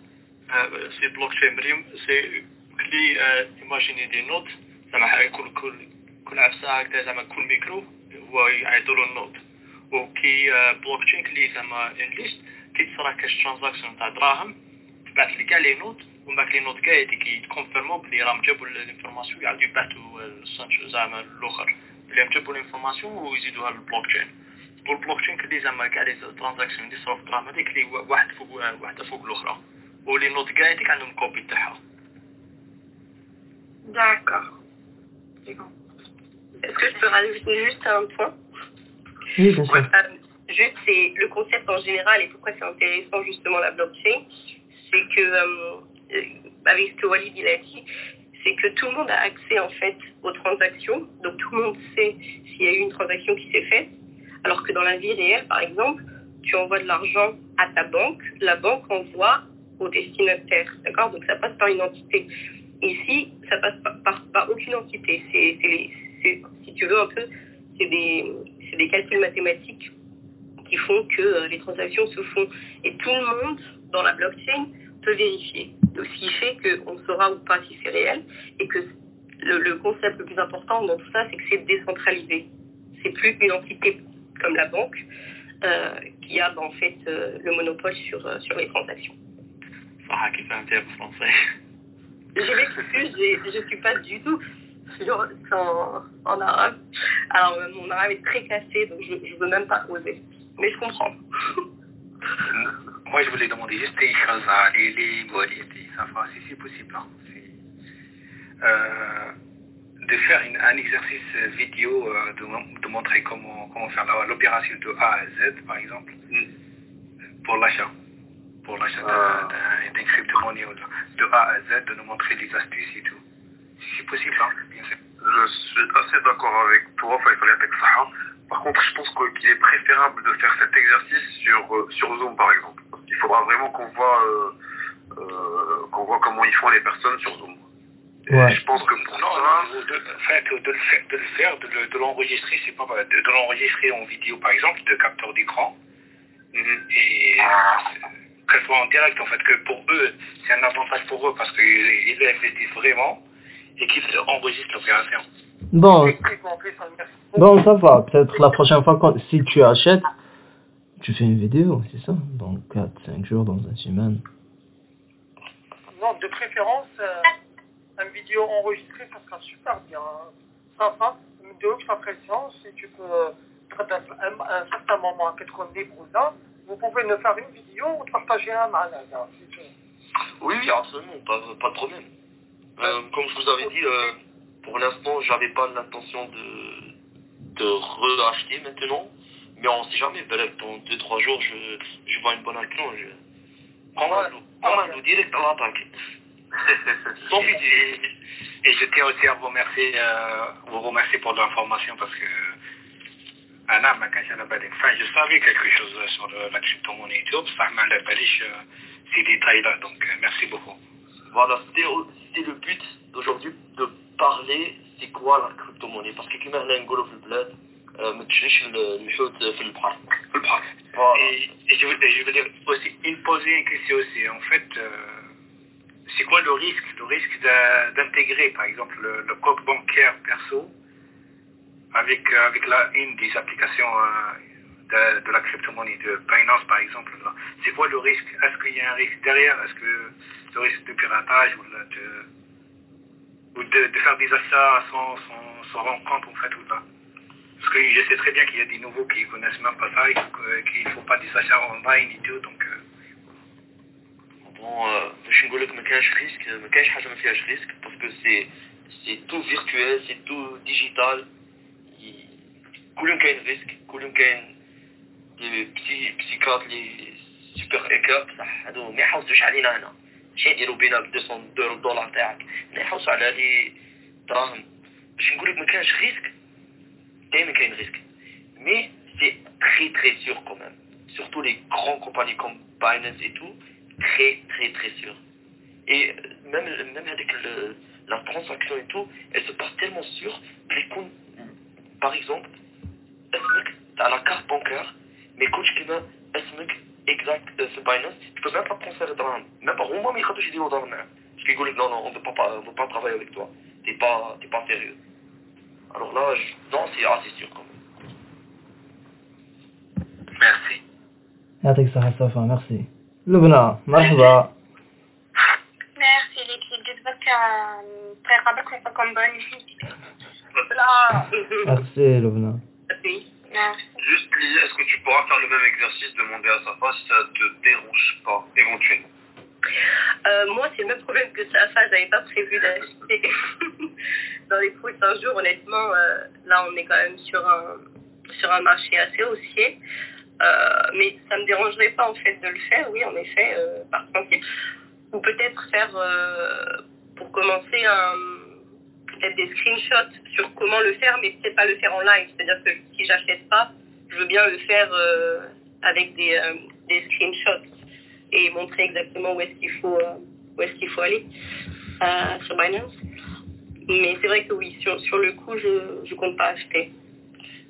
آه، سي بلوكشين مريم سي كلي آه، ايماجيني دي نوت زعما كل كل كل عفسه هكذا زعما كل ميكرو هو يعيطوا له النوت وكي آه، بلوكشين كلي زعما ان ليست كي تصرا كاش ترانزاكسيون تاع دراهم تبعث لي كاع لي نوت ومن بعد لي نوت كاع كي يتكونفيرمو بلي راهم جابوا الانفورماسيون يعاودوا يبعثوا زعما الاخر بلي راهم جابوا الانفورماسيون ويزيدوها للبلوك تشين والبلوك تشين كلي زعما كاع لي ترانزاكسيون اللي يصراو في الدراهم هذيك اللي واحد فوق واحده فوق الاخرى ولي نوت كاع هذيك عندهم كوبي تاعها D'accord. Est-ce que je peux rajouter juste un point Oui, bien sûr. Euh, juste, c'est le concept en général et pourquoi c'est intéressant justement la blockchain, c'est que, euh, euh, avec ce que Walid il a dit, c'est que tout le monde a accès en fait aux transactions, donc tout le monde sait s'il y a eu une transaction qui s'est faite, alors que dans la vie réelle, par exemple, tu envoies de l'argent à ta banque, la banque envoie au destinataire, d'accord? Donc ça passe par une entité. Ici, ça passe par, aucune entité. C'est, si tu veux un peu, c'est des, c'est des calculs mathématiques qui font que euh, les transactions se font. Et tout le monde dans la blockchain peut vérifier ce qui fait qu'on saura ou pas si c'est réel et que le, concept le plus important dans tout ça, c'est que c'est décentralisé. C'est plus une entité comme la banque euh, qui a ben, en fait euh, le monopole sur, euh, sur les transactions. Ah, que c'est français. Je je ne suis pas du tout en, en, arabe. Alors, mon arabe est très cassé, donc je ne veux même pas oser. Mais je comprends. Moi, je voulais demander juste une chose à les, les modalités, si c'est possible. Hein. Euh, de faire une, un exercice vidéo, euh, de, de, montrer comment, comment faire l'opération de A à Z, par exemple, mm. pour l'achat. Pour l'achat ah. d'un crypto-monnaie, de A à Z, de nous montrer les astuces et tout. Si c'est possible, hein, bien sûr. Je suis assez d'accord avec toi, Faisal avec ça. Par contre, je pense qu'il est préférable de faire cet exercice sur, euh, sur Zoom, par exemple. Il faudra vraiment qu'on voit, euh, euh, qu'on voit comment ils font les personnes sur Zoom. Ouais. je pense que pour non, ça... Non, de, de, de, le faire, de le faire, de l'enregistrer, c'est pas de, de l'enregistrer en vidéo, par exemple, de capteur d'écran, -hmm. et qu'elle soit en direct, en fait, que pour eux, c'est un avantage pour eux parce qu'ils investissent vraiment et qu'ils enregistrent l'opération. Bon. Bon, ça va. Peut-être la prochaine fois, quand, si tu achètes, tu fais une vidéo, c'est ça Dans 4-5 jours, dans une semaine. Non, de préférence, euh, une vidéo enregistrée, ça sera super bien. Ça va, une vidéo qui appréciant, si tu peux, à un, certain moment, comme ça, vous pouvez nous faire une vidéo ou partager un malade. Oui, oui, absolument, pas, pas de problème. Euh, comme je vous avais dit, euh, pour l'instant, j'avais pas l'intention de, de re-acheter maintenant. Mais on sait jamais, dans 2-3 jours, je, je vois une bonne action. Je... Comme un direct à. Sans. Et je tiens aussi à vous remercier, euh, vous remercier pour l'information parce que ah Anna, enfin, je savais quelque chose sur la crypto-monnaie et tout, ça m'a ces détails-là, donc euh, merci beaucoup. Voilà, c'était le but d'aujourd'hui de parler c'est quoi la crypto-monnaie? Parce que Kumer Lengolo Flublet, ما تشريش الحوت في البحر في البحر et, et je, je veux dire aussi une poser une question aussi en fait euh, c'est quoi le risque le risque d'intégrer par exemple le, le code bancaire perso avec, avec la, une des applications euh, de, de, la crypto-monnaie, de Binance par exemple, c'est quoi le risque Est-ce qu'il y a un risque derrière Est-ce que le risque de piratage ou de, ou de, de faire des achats sans, sans, sans rendre compte en fait ou pas Parce que je sais très bien qu'il y a des nouveaux qui connaissent même pas ça et qu'il ne faut pas des achats online et tout, donc... Euh... Bon, باش نقول لك ما كانش ريسك ما كانش حاجه ما فيهاش ريسك باسكو سي سي تو فيرتوال سي تو ديجيتال كل يوم كاين ريسك كل يوم كاين دي بسي بسيكات لي سوبر ايكر بصح هادو ما يحوسوش علينا هنا ماشي يديروا بينا ب 200 دولار الدولار تاعك ما يحوسوا على لي دراهم باش نقول لك ما كانش ريسك Risque. Mais c'est très très sûr quand même. Surtout les grandes compagnies comme Binance et tout, très très très sûr. Et même, même avec le, la transaction et tout, elle se passe tellement sûre les comptes, par exemple, à la carte bancaire, mais coach qui m'a exact euh, ce Binance, tu peux même pas transférer dans même pas Rouma mais il a touché des dans la main. Parce qu'il dit non non on ne peut pas pas travailler avec toi. T'es pas t'es pas sérieux. alors là je... non c'est assez sûr quand même merci يعطيك الصحة صفا ميرسي لبنى مرحبا Merci l'équipe. J'espère que très rapide qu'on comme bonne. ميرسي لبنى Juste, Lily, est-ce que tu pourras faire le même exercice, demander à Safa si ça te dérange pas, éventuellement Euh, moi, c'est le même problème que ça. Ça, j'avais pas prévu d'acheter dans les prochains jours. Honnêtement, euh, là, on est quand même sur un, sur un marché assez haussier. Euh, mais ça me dérangerait pas, en fait, de le faire, oui, en effet, par principe. Ou peut-être faire, pour commencer, peut-être des screenshots sur comment le faire, mais peut-être pas le faire en live. C'est-à-dire que si j'achète pas, je veux bien le faire avec des, des screenshots et montrer exactement où est-ce qu'il faut, euh, où est-ce qu'il faut aller euh, sur Binance. Mais c'est vrai que oui, sur, sur le coup, je je compte pas acheter.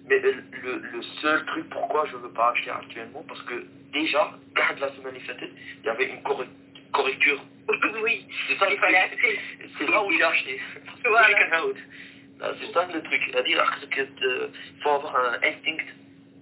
Mais le, le- seul truc pourquoi je ne veux pas acheter actuellement, parce que déjà, lors de la semaine passée, il y avait une corre- correcture. oui, c'est ça le il fallait acheter. C'est là où j'ai acheté. Voilà. C'est ça le truc. C'est-à-dire qu'il faut avoir un instinct.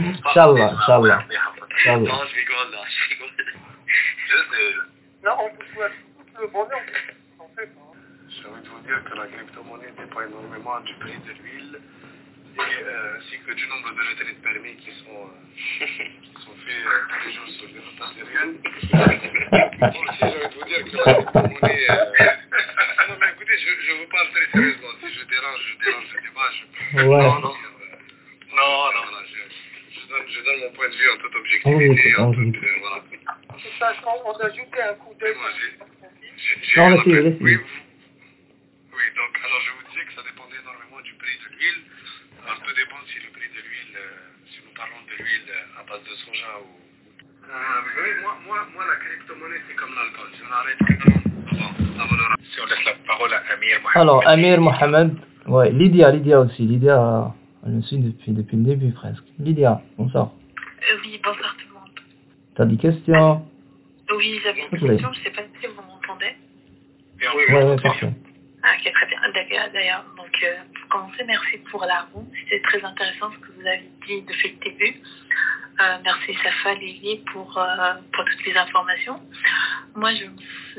Inch'Allah, Inch'Allah. Non, je rigole, je rigole. Non, on peut souhaite tout le bonheur. En fait, hein. J'ai envie de vous dire que la crypto-monnaie dépend énormément du prix de l'huile euh, ainsi que du nombre de retraits de permis qui sont, euh, qui sont faits euh, tous les jours sur les routes algériennes. J'ai envie de vous dire que la crypto-monnaie... Euh, non, mais écoutez, je, je vous parle très sérieusement. Si je dérange, je dérange le débat. Je... Ouais. Non, non, non, non. Je, je donne, je mon point de vue en toute objectivité. écoute, En toute, euh, voilà. De toute façon, on a jeté un coup d'œil. Non, appel. laissez. Oui, oui, donc alors je vous disais que ça dépendait énormément du prix de l'huile. Alors tout dépend si le prix de l'huile, euh, si nous parlons de l'huile euh, à base de soja ou... Euh, vous savez, moi, moi, moi, la crypto-monnaie, c'est comme l'alcool. Si on arrête ça le Si on laisse la parole à Amir Mohamed. Alors, Amir Mohamed, ouais, Lydia, Lydia aussi. Lydia, elle me suit depuis, depuis le début presque. Lydia, bonsoir. Euh, oui, bonsoir tout le monde. T'as des questions? Oui, j'avais une question, je ne sais pas si vous m'entendez. Ouais, ouais, parfait. Ah, ok, très bien. D'ailleurs, donc euh, pour commencer, merci pour la roue. C'était très intéressant ce que vous avez dit depuis le début. Euh, merci Safa Lily pour, euh, pour toutes les informations. Moi, je,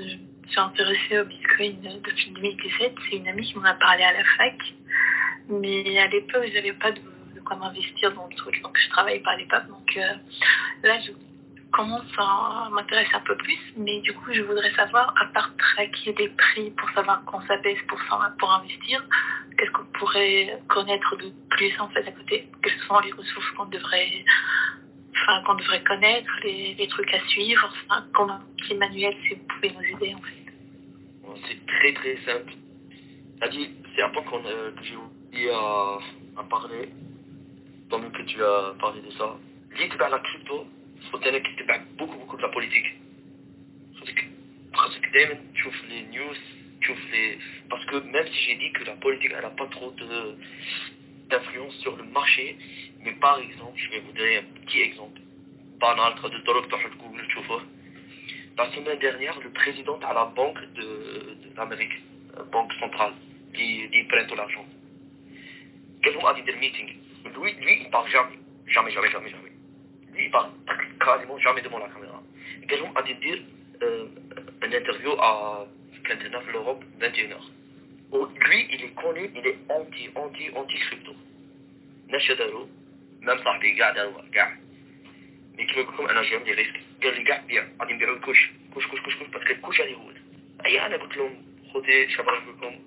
je suis intéressée au Bitcoin depuis 2017. C'est une amie qui m'en a parlé à la fac. Mais à l'époque, je n'avais pas de, quoi m'investir dans le truc. Donc, je travaillais pas à l'époque. Donc, euh, là, je commence à m'intéresser un peu plus, mais du coup, je voudrais savoir, à part traquer des prix pour savoir quand ça baisse pour, pour investir, qu'est-ce qu'on pourrait connaître de plus en fait à côté? Quelles sont les ressources qu'on devrait, enfin, qu'on devrait connaître, les, trucs à suivre, enfin, comme un petit manuel si vous pouvez nous aider en fait. C'est très très simple. C'est un point qu'on, euh, que j'ai oublié à, à parler. Tant mieux que tu as parlé de ça. L'idée la crypto, c'est qui débat beaucoup beaucoup de la politique. Parce que tu ouvres les news, tu ouvres les... Parce que même si j'ai dit que la politique, elle n'a pas trop d'influence sur le marché, mais par exemple, je vais vous donner un petit exemple. La semaine dernière, le président à la banque de, l'Amérique, euh, banque centrale, qui, prête de l'argent. Quelqu'un a dit des meetings. Lui, lui, il parle jamais. Jamais, jamais, jamais, jamais. Lui, il parle quasiment jamais devant la caméra. Quelqu'un a dit euh, dire une interview à 29 l'Europe, 21h. Lui, il est connu, il est anti, anti, anti-crypto. Nashadaro, قاعد قاعد mais كيما نقول لكم أنا جاي عندي ريسك قال لي كاع بيع غادي نبيعو الكوش كوش كوش كوش كوش باسكو الكوش هذه هو اي أنا قلت لهم خوتي شباب نقول لكم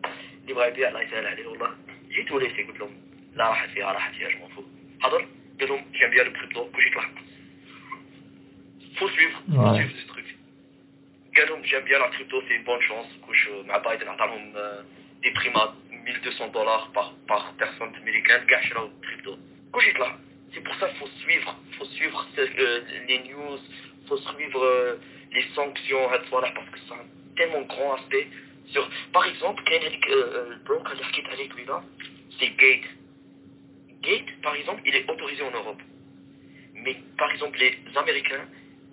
اللي بغى يبيع الله يسهل عليه والله. جيت وليتي قلت لهم لا راحت فيها راحت فيها جو فو حضر قال لهم جاي نبيع الكريبتو كوش يطلع فو سويفر فو. سويفر سي تروك قال لهم جاي نبيع لا كريبتو سي بون شونس كوش مع بايدن عطى لهم دي بريمات 1200 دولار par par personne américaine كاع شراو. كريبتو là. C'est pour ça qu'il faut suivre. Faut suivre euh, les news, il faut suivre euh, les sanctions, parce que ça a un tellement grand aspect. Sur... Par exemple, quand le bloc là, c'est Gate. Gate, par exemple, il est autorisé en Europe. Mais par exemple, les Américains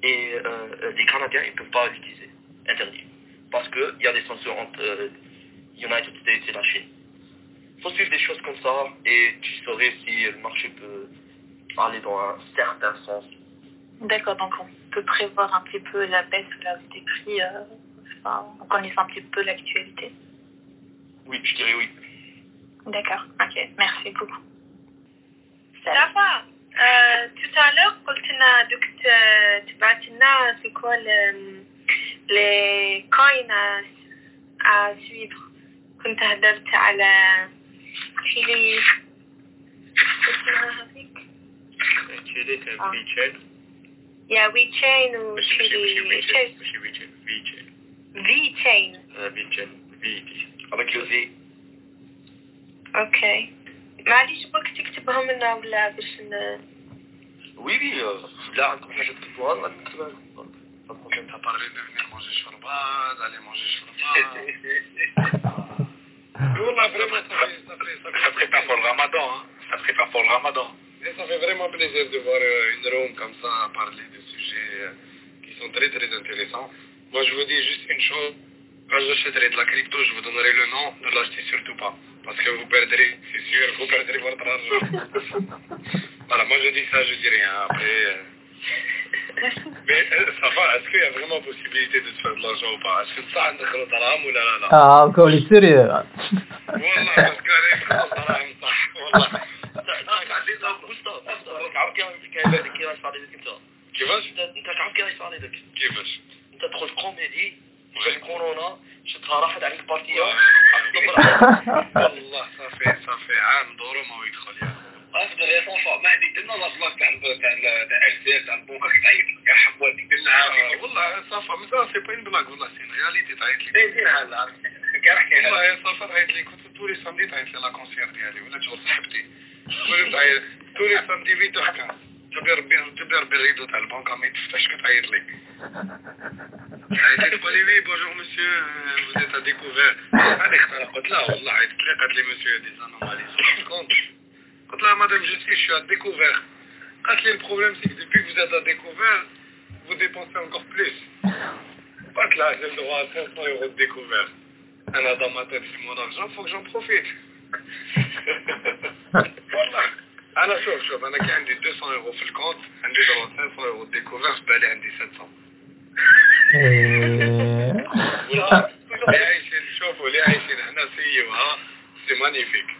et euh, les Canadiens, ils ne peuvent pas l'utiliser. Interdit. Parce qu'il y a des sanctions entre United States et la Chine Il faut suivre des choses comme ça et tu saurais si le marché peut aller dans un certain sens. D'accord, donc on peut prévoir un petit peu la baisse ou la hausse des prix euh, enfin, en connaissant un petit peu l'actualité. Oui, je dirais oui. D'accord, ok, merci beaucoup. Safa, euh, tout à l'heure, quand tu as c'est quoi les coins à, à suivre كنت هدرت على شيلي اسمها هذيك شيلي في تشين يا وي تشين وشيلي مش في تشين في تشين في تشين في تشين في تي avec le V اوكي معليش بك تكتبهم لنا ولا باش ن... وي وي لا عندكم حاجه تكتبوها ولا نكتبها T'as parlé de venir manger shorba, d'aller manger shorba. Vraiment, ça, fait, ça, fait, ça, fait, ça prépare pour le ramadan. Hein. Ça prépare pour le ramadan. Et ça fait vraiment plaisir de voir euh, une room comme ça parler de sujets euh, qui sont très très intéressants. Moi, je vous dis juste une chose. Quand j'achèterai de la crypto, je vous donnerai le nom. Ne l'achetez surtout pas. Parce que vous perdrez, c'est sûr, vous perdrez votre argent. voilà, moi je dis ça, je dis rien. Après... Mais euh, ça va, est-ce qu'il y a vraiment possibilité de se faire de l'argent ou pas Est-ce que ça والله بس قال لي صح والله. عزيز ابو مصطفى مصطفى عم كيف كيفاش صار انت؟ كيفاش؟ انت عم كيفاش صار لك؟ كيفاش؟ انت تدخل كوميدي جات الكورونا شفتها راحت عليك بارتيه والله صافي صافي عام دورو ما يدخل يعني أفضل يا صفا ما عندي درنا لا بلاص تاع تاع تاع ارسال تاع البنكه كتعيط لك. يا حبواتي درنا عافيه والله صفا مزال سي با ان بلاك والله سي رياليتي تعيط لك. دير هذا والله يا صفا تعيط لي كنت توري سامدي تعيط لي لا كونسير ديالي ولا تشوف صاحبتي. توري تعيط توري سامدي فيديو حكا تبي ربي تبي ربي الريدو تاع البنكه ما يتفتحش كتعيط لك عيطت لي بونجور مسيو êtes à découvert. هذيك قلت لها والله عيطت لي قالت لي مسيو دي زانومالي كونت قلت لها madame je sais je suis à découvert قالت لي le problème c'est que depuis que vous êtes à découvert vous dépensez encore plus قلت لها j'ai le droit à 500 euros de découvert انا dans ma tête c'est mon argent faut que j'en profite والله انا شوف شوف انا كان عندي 200 euros في الكونت عندي droit 500 euros de découvert بالي عندي 700 اللي عايشين شوفوا اللي عايشين هنا سيوها سي مانيفيك والله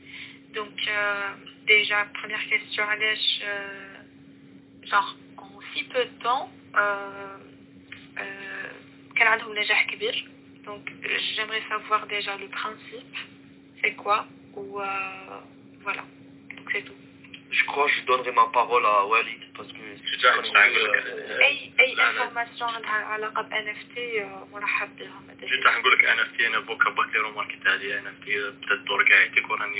Donc, euh, déjà, première question, Alèche, euh, genre, en si peu de temps, quel a un نجاح كبير Donc, j'aimerais savoir déjà le principe, c'est quoi, ou voilà. Donc, c'est tout. Je crois que je donnerai ma parole à Walid parce que je اي اي انفورماسيون عندها علاقه ب ان اف تي مرحب بها جيت راح نقول لك أنا بوكا تي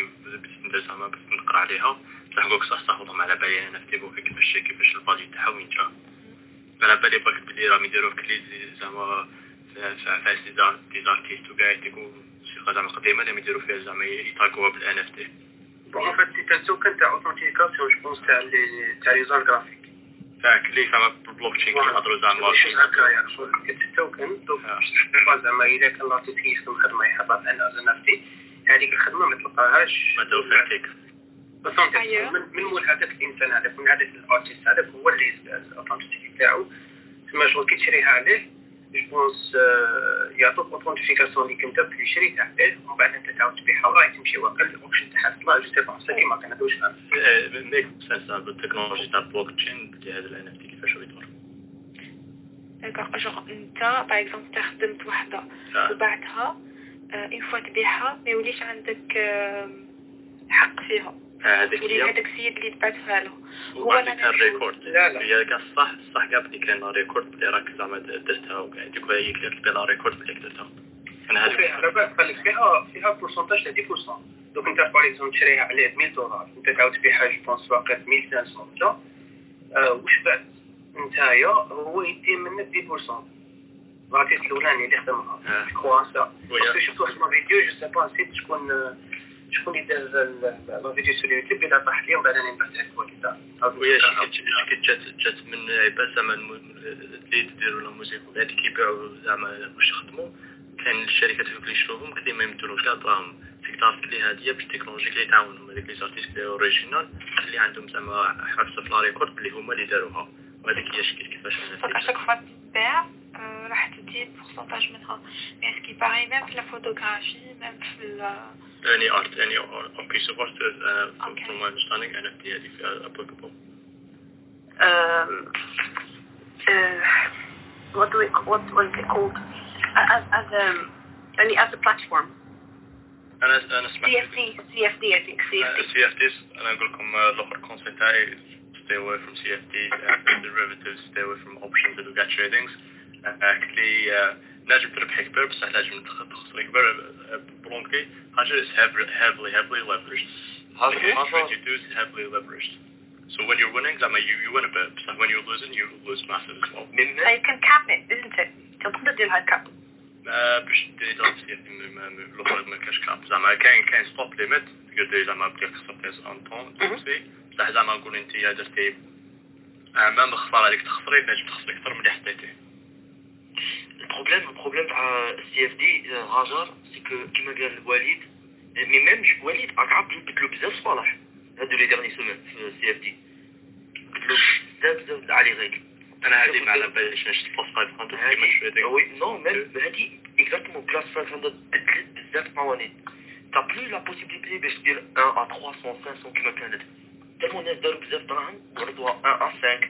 بدات الدور زعما باش نقرا عليها راح نقول لك صح على بالي بوكا كيفاش كيفاش البادي تاعها وين جا على بالي بلي راهم يديروا كليز زعما فاش دي زارتيست وكاع حاجة زعما قديمه اللي يديروا فيها زعما اف تي Bon, en fait, c'est un token تاع authentification, je pense, تاع les تاع les arts graphiques. تاع كلي زعما بالبلوك تشين كيهضروا زعما شي هكا يعني التوكن دوك زعما إذا كان الارتيست يخدم خدمة يحطها في ان از نفسي هذيك الخدمة ما تلقاهاش. ما توفيتك بس من من مول هذاك الإنسان هذاك من هذاك الأرتيست هذاك هو اللي الاوثنتيتي تاعو. تما شغل كي تشريها عليه جو بونس يعطوك اوثنتيفيكاسيون اللي كنت في شريتها عليه ومن بعد انت تعاود تبيعها وراهي تمشي واقع الاوبشن تاعها تطلع جو سي با سا كيما كان هذا واش ميك سنس بالتكنولوجي تاع البلوك تشين بدي هذا الان اف تي كيفاش يدور داكوغ جوغ انت باغ اكزومبل انت خدمت وحده وبعتها اون فوا تبيعها ما يوليش عندك حق فيها هذيك تولي هذاك السيد اللي تبعتها له هو عندك الريكورد لا لا. هي كاع صح صح كاع بلي كاين ريكورد بلي راك زعما درتها وكاع هي كلير بلا ريكورد بلي درتها. أنا هذيك على بالك قال لك فيها فيها بورسونتاج تاع 10% دوك أنت باغ اكزومبل تشريها عليه 1000 دولار. أنت تعاود تبيعها جو بونس باقي 1500 ولا واش بعد؟ نتايا هو يدي منك 10% الارتيست الاولاني اللي خدمها. كوا سا باسكو شفت واحد فيديو جو سي با نسيت شكون شكون اللي دار لا فيديو سور يوتيوب اللي طاح لي ومن بعد راني نبعثها لك وكذا ويا شي جات جات من عباد زعما اللي يديروا لا موسيقى. هذيك يبيعوا زعما واش يخدموا كان الشركات اللي يشروهم كثير ما يمدلوش. كاع دراهم فيك تعرف بلي هادي باش التكنولوجي اللي يتعاونوا هذيك لي زارتيست اللي اوريجينال اللي عندهم زعما حرف في لا ريكورد بلي هما اللي داروها. وهذيك هي شكل كيفاش اشاك فوا تباع راح تدي بورسونتاج منها مي اسكي باغي ميم في لا فوتوغرافي ميم في any art any a piece of art uh, okay. from my understanding NFT هذه فيها applicable um, uh, what do we what was it called as as a يعني as a platform انا انا سمعت CFD CFD I think CFD uh, CFDs انا نقول لكم الاخر كونسيبت تاعي stay away from CFD derivatives stay away from options and got tradings قلت لي نجم تربح كبير بصح نجم تخسر كبير بلونكي حاجة is heavily heavily leveraged. Okay. What you do is heavily leveraged. So when you're winning زعما you, you win a bit بصح when you're losing you lose massive as well. You can cap it isn't it? تقدر دير هاد كاب باش دار الآخر ما كاش كاب زعما كاين كاين ستوب ليميت تقدر ديري زعما بلي خسرتي ان طون تمشي بصح زعما نقول انت درتي مام الخساره اللي تخسري تنجم تخسري أكثر من اللي حطيتي. البروبليم البروبليم تاع السي اف دي راجر سي كو كيما قال الوالد مي ميم وليد راك عارف بدلو بزاف صوالح هادو لي ديرني سومين في السي اف دي بدلو بزاف بزاف تاع لي ريغل انا هذه ما على باليش نشت فوق 500 كيما شويه وي نو ميم هادي اكزاكتومون بلاص 500 بدلت بزاف قوانين تا بلو لا بوسيبيليتي باش دير 1 ا 300 500 كيما كانت تالمون الناس داروا بزاف دراهم وردوها 1 ا 5 1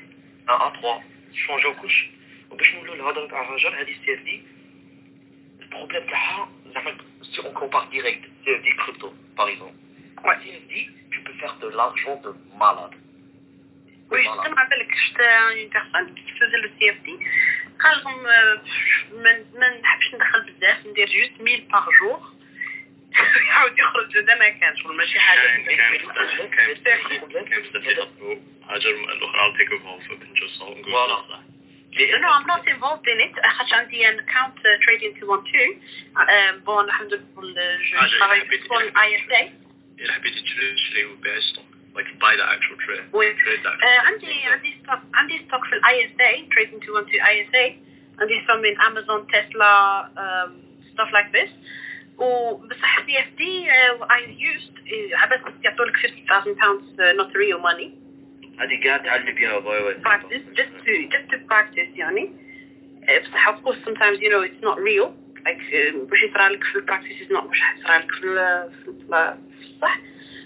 ا 3 شونجاو كلشي وباش نقولوا الهضره تاع هاجر هذه السي اف دي البروبليم تاعها زعما si on compare direct CFD crypto par exemple ouais. CFD tu peux faire de l'argent de malade Oui, justement, avec une personne qui faisait le CFD, قال لهم ما نحبش ندخل بزاف ندير جوست 1000 باغ جور يعاود يخرج هذا ما كانش ولا ماشي حاجه كاين كاين كاين كاين بزاف يخدموا هاجر الاخرى تيك اوف بنجوز فوالا No, no, I'm not involved in it. خاطش عندي an account uh, trading 212. بون الحمد لله je travaille pour ISA. إذا حبيتي تشري تشري وبيع ستوك like buy the actual trade وي trade that uh, عندي عندي ستوك عندي ستوك في الاي اس اي trading 212 اي اس اي عندي some in Amazon Tesla um, stuff like this وبصح سي اف دي I used عباس يعطولك 50,000 pounds uh, not real money هذه قاعد تعلم بها باي واي practice just to just to practice يعني بصح of course sometimes you know it's not real like واش يصرى لك في البراكتيس is not واش يصرى لك في في الصح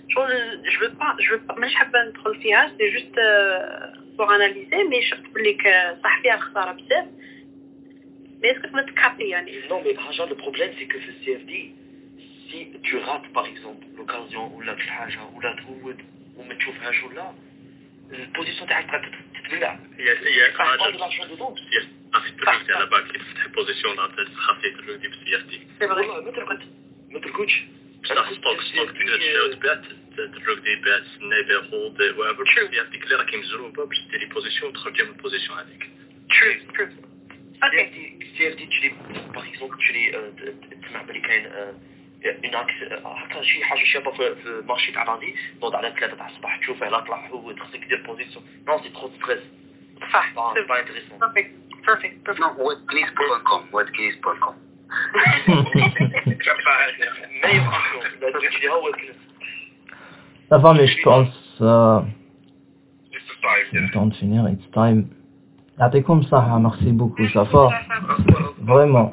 شغل جو veux pas je veux pas مانيش حابه ندخل فيها سي جوست بوغ اناليزي مي شفت بلي صح فيها الخساره بزاف مي اسكو تقدر تكابي يعني Non, mais Raja, le problème, c'est que ce CFD, si tu rates, par exemple, l'occasion, ou la حاجة, ou la تهود, وما تشوفهاش ولا, البوزيسيون تاعك تبقى تتبلع. هي هي Pas حاجة de l'argent dedans. في التروك على بالك كي تفتح بوزيسيون تخفي التروك دي بالسي اف دي والله ما ترقد ما تركضش. بصح ستوك ستوك تقدر تشري وتبيع التروك دي بيع تسنى يبيع هولد وافر سي اف دي اللي راكي مزروبة باش ديري بوزيسيون تخرجي من البوزيسيون هذيك true true اوكي سي اف هكا شي حاجه شابه في في المارشي تاع راندي نوض على ثلاثة تاع الصباح تشوفه لا طلع هو خصك دير بوزيسيون نو سي ترو ستريس صح با انتريسون perfect perfect perfect Non, webknees.com, webknees.com. meilleure option لا تجي هو الكلام Ça va, mais je pense... Euh, c'est le temps de finir, it's time. يعطيكم الصحة, merci beaucoup, ça va. Vraiment.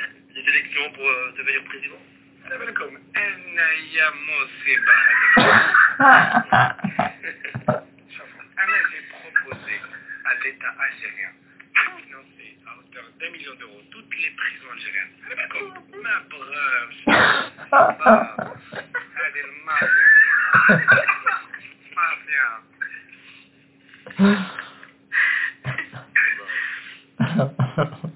pour euh, devenir président Anna j'ai proposé à l'État algérien de financer à hauteur d'un million d'euros toutes les prisons algériennes. Ma brave, elle est mafia. Mafia.